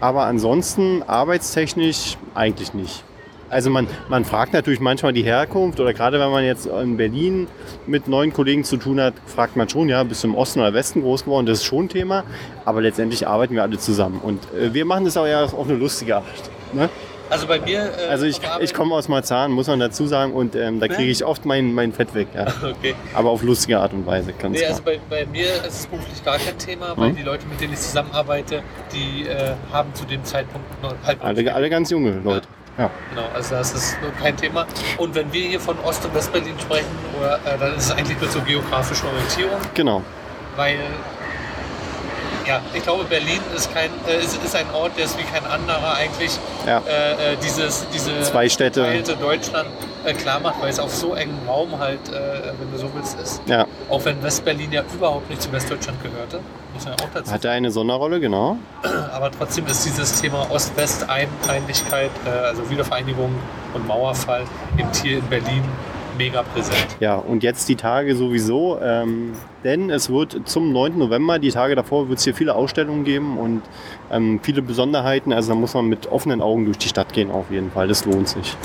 Aber ansonsten arbeitstechnisch eigentlich nicht. Also man, man fragt natürlich manchmal die Herkunft oder gerade wenn man jetzt in Berlin mit neuen Kollegen zu tun hat, fragt man schon, ja, bist du im Osten oder Westen groß geworden? Das ist schon ein Thema. Aber letztendlich arbeiten wir alle zusammen. Und äh, wir machen das auch ja auf eine lustige Art. Ne? Also bei mir. Äh, Also ich, ich komme aus Marzahn, muss man dazu sagen. Und ähm, da kriege ich oft mein, mein Fett weg. Ja. Okay. Aber auf lustige Art und Weise, ganz Nee, klar. also bei, bei mir ist es beruflich gar kein Thema, weil Mhm. die Leute, mit denen ich zusammenarbeite, die äh, haben zu dem Zeitpunkt noch halb alle, alle ganz junge Leute. Ja. Genau, also das ist nur kein Thema. Und wenn wir hier von Ost- und Westberlin sprechen, oder, äh, dann ist es eigentlich nur zur geografischen Orientierung, Genau. weil ja, ich glaube, Berlin ist, kein, äh, ist, ist ein Ort, der ist wie kein anderer eigentlich Ja. äh, äh, dieses, diese Zwei Städte. Deutschland äh, klar macht, weil es auf so engem Raum halt, äh, wenn du so willst, ist. Ja. Auch wenn Westberlin ja überhaupt nicht zu Westdeutschland gehörte, muss man ja auch dazu Hat er eine Sonderrolle, genau. aber trotzdem ist dieses Thema Ost-West-Einheitlichkeit, äh, also Wiedervereinigung und Mauerfall eben hier in Berlin mega präsent. Ja, und jetzt die Tage sowieso. Ähm, denn es wird zum 9. November, die Tage davor, wird es hier viele Ausstellungen geben und ähm, viele Besonderheiten. Also da muss man mit offenen Augen durch die Stadt gehen auf jeden Fall. Das lohnt sich.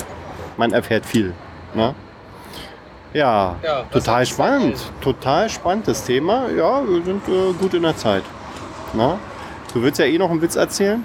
Man erfährt viel. Ne? Ja, Ja, total spannend. Total spannend das Thema. Ja, wir sind äh, gut in der Zeit. Na? Du willst ja eh noch einen Witz erzählen?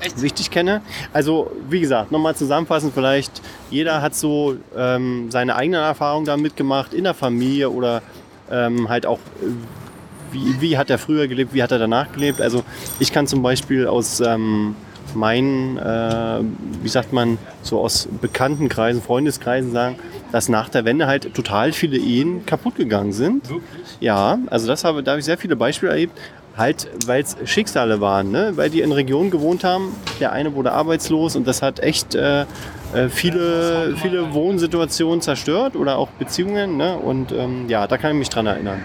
Echt? wichtig kenne. Also, wie gesagt, nochmal zusammenfassend vielleicht, jeder hat so ähm, seine eigenen Erfahrungen damit gemacht, in der Familie oder ähm, halt auch, äh, wie, wie hat er früher gelebt, wie hat er danach gelebt. Also ich kann zum Beispiel aus ähm, meinen, äh, wie sagt man, so aus bekannten Kreisen, Freundeskreisen sagen, dass nach der Wende halt total viele Ehen kaputt gegangen sind. Wirklich? Ja, also das habe, da habe ich sehr viele Beispiele erlebt. Halt, weil es Schicksale waren, ne? weil die in Regionen gewohnt haben. Der eine wurde arbeitslos und das hat echt äh, äh, viele, viele Wohnsituationen zerstört oder auch Beziehungen. Ne? Und ähm, ja, da kann ich mich dran erinnern.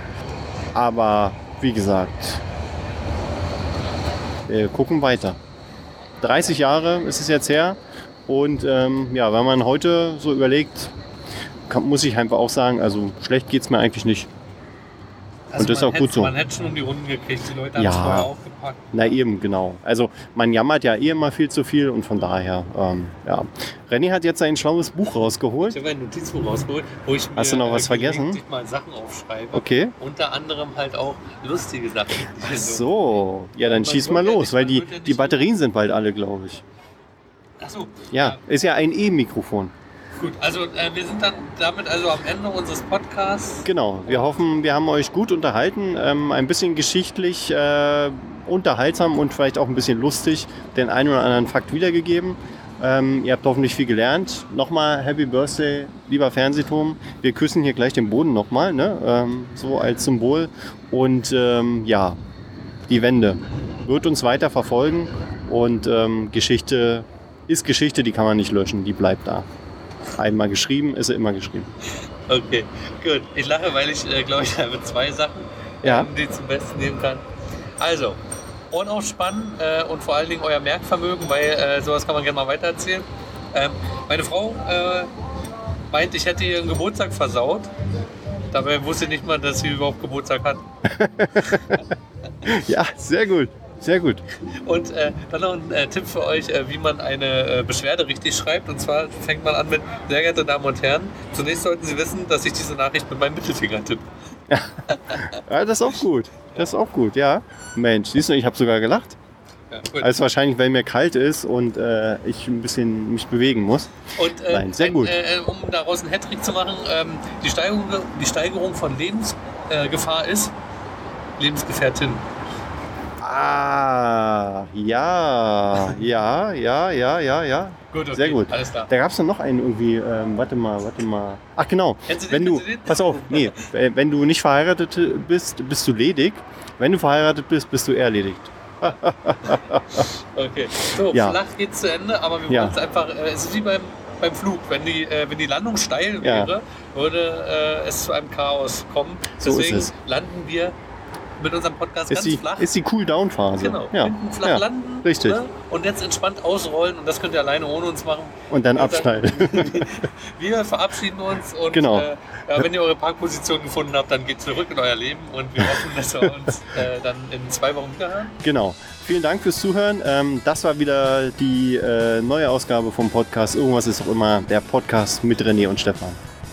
Aber wie gesagt, wir gucken weiter. 30 Jahre ist es jetzt her. Und ähm, ja, wenn man heute so überlegt, kann, muss ich einfach auch sagen, also schlecht geht es mir eigentlich nicht. Also Und das ist auch gut so. Man hätte schon um die Runden gekriegt, die Leute haben Ja. es vorher Na eben, genau. Also man jammert ja eh immer viel zu viel und von daher, ähm, ja. René hat jetzt ein schlaues Buch rausgeholt. Ich habe ein Notizbuch rausgeholt, wo ich mir Hast du noch was äh, vergessen? gelegentlich mal Sachen aufschreibe. Okay. Unter anderem halt auch lustige Sachen. Ach so, ja dann schieß mal los, weil die, die Batterien sind bald alle, glaube ich. Ach so. Ja, ist ja ein E-Mikrofon. Gut, also äh, wir sind dann damit also am Ende unseres Podcasts. Genau, wir hoffen, wir haben euch gut unterhalten, ähm, ein bisschen geschichtlich äh, unterhaltsam und vielleicht auch ein bisschen lustig den einen oder anderen Fakt wiedergegeben. Ähm, ihr habt hoffentlich viel gelernt. Nochmal Happy Birthday, lieber Fernsehturm. Wir küssen hier gleich den Boden nochmal, ne? ähm, so als Symbol. Und ähm, ja, die Wende wird uns weiter verfolgen und ähm, Geschichte ist Geschichte, die kann man nicht löschen, die bleibt da. Einmal geschrieben, ist sie immer geschrieben. Okay, gut. Ich lache, weil ich äh, glaube, ich habe zwei Sachen, Ja. ähm, die ich zum Besten nehmen kann. Also, Ohren aufspannen äh, und vor allen Dingen euer Merkvermögen, weil äh, sowas kann man gerne mal weitererzählen. Ähm, meine Frau äh, meint, ich hätte ihren Geburtstag versaut. Dabei wusste ich nicht mal, dass sie überhaupt Geburtstag hat. Ja, sehr gut, sehr gut. Und äh, dann noch ein äh, Tipp für euch, äh, wie man eine äh, Beschwerde richtig schreibt. Und zwar fängt man an mit, sehr geehrte Damen und Herren, zunächst sollten Sie wissen, dass ich diese Nachricht mit meinem Mittelfinger tippe. Ja, das ist auch gut. Das ist auch gut, ja. Mensch, siehst du, ich habe sogar gelacht. Ja. Also wahrscheinlich, weil mir kalt ist und äh, ich ein bisschen mich bewegen muss. Und äh, Nein, sehr ein, gut. Äh, um daraus einen Hattrick zu machen, ähm, die, Steigerung, die Steigerung von Lebensgefahr äh, Gefahr ist Lebensgefährtin. Ah, ja, ja, ja, ja, ja, ja. Gut, okay, Sehr gut. Alles klar. Da gab es dann noch einen irgendwie, ähm, warte mal, warte mal. Ach genau, Kennst du den? wenn du, pass auf, nee, äh, wenn du nicht verheiratet bist, bist du ledig. Wenn du verheiratet bist, bist du erledigt. Okay. So, Ja. flach geht's zu Ende, aber wir Ja. wollen es einfach, äh, es ist wie beim, beim Flug. Wenn die, äh, wenn die Landung steil Ja. wäre, würde äh, es zu einem Chaos kommen. So Deswegen es. landen wir mit unserem Podcast Ist ganz die, flach. ist die Cool-Down-Phase. Genau, Ja. hinten flach ja. landen richtig. Ne? und jetzt entspannt ausrollen und das könnt ihr alleine ohne uns machen. Und dann abschneiden. Wir verabschieden uns und Genau. äh, ja, wenn ihr eure Parkposition gefunden habt, dann geht zurück in euer Leben und wir hoffen, dass wir uns äh, dann in zwei Wochen wieder hören. Genau. Vielen Dank fürs Zuhören. Ähm, das war wieder die äh, neue Ausgabe vom Podcast. Irgendwas ist auch immer der Podcast mit René und Stefan.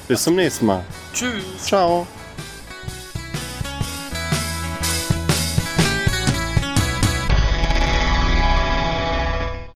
Bis zum nächsten Mal. Tschüss! Ciao.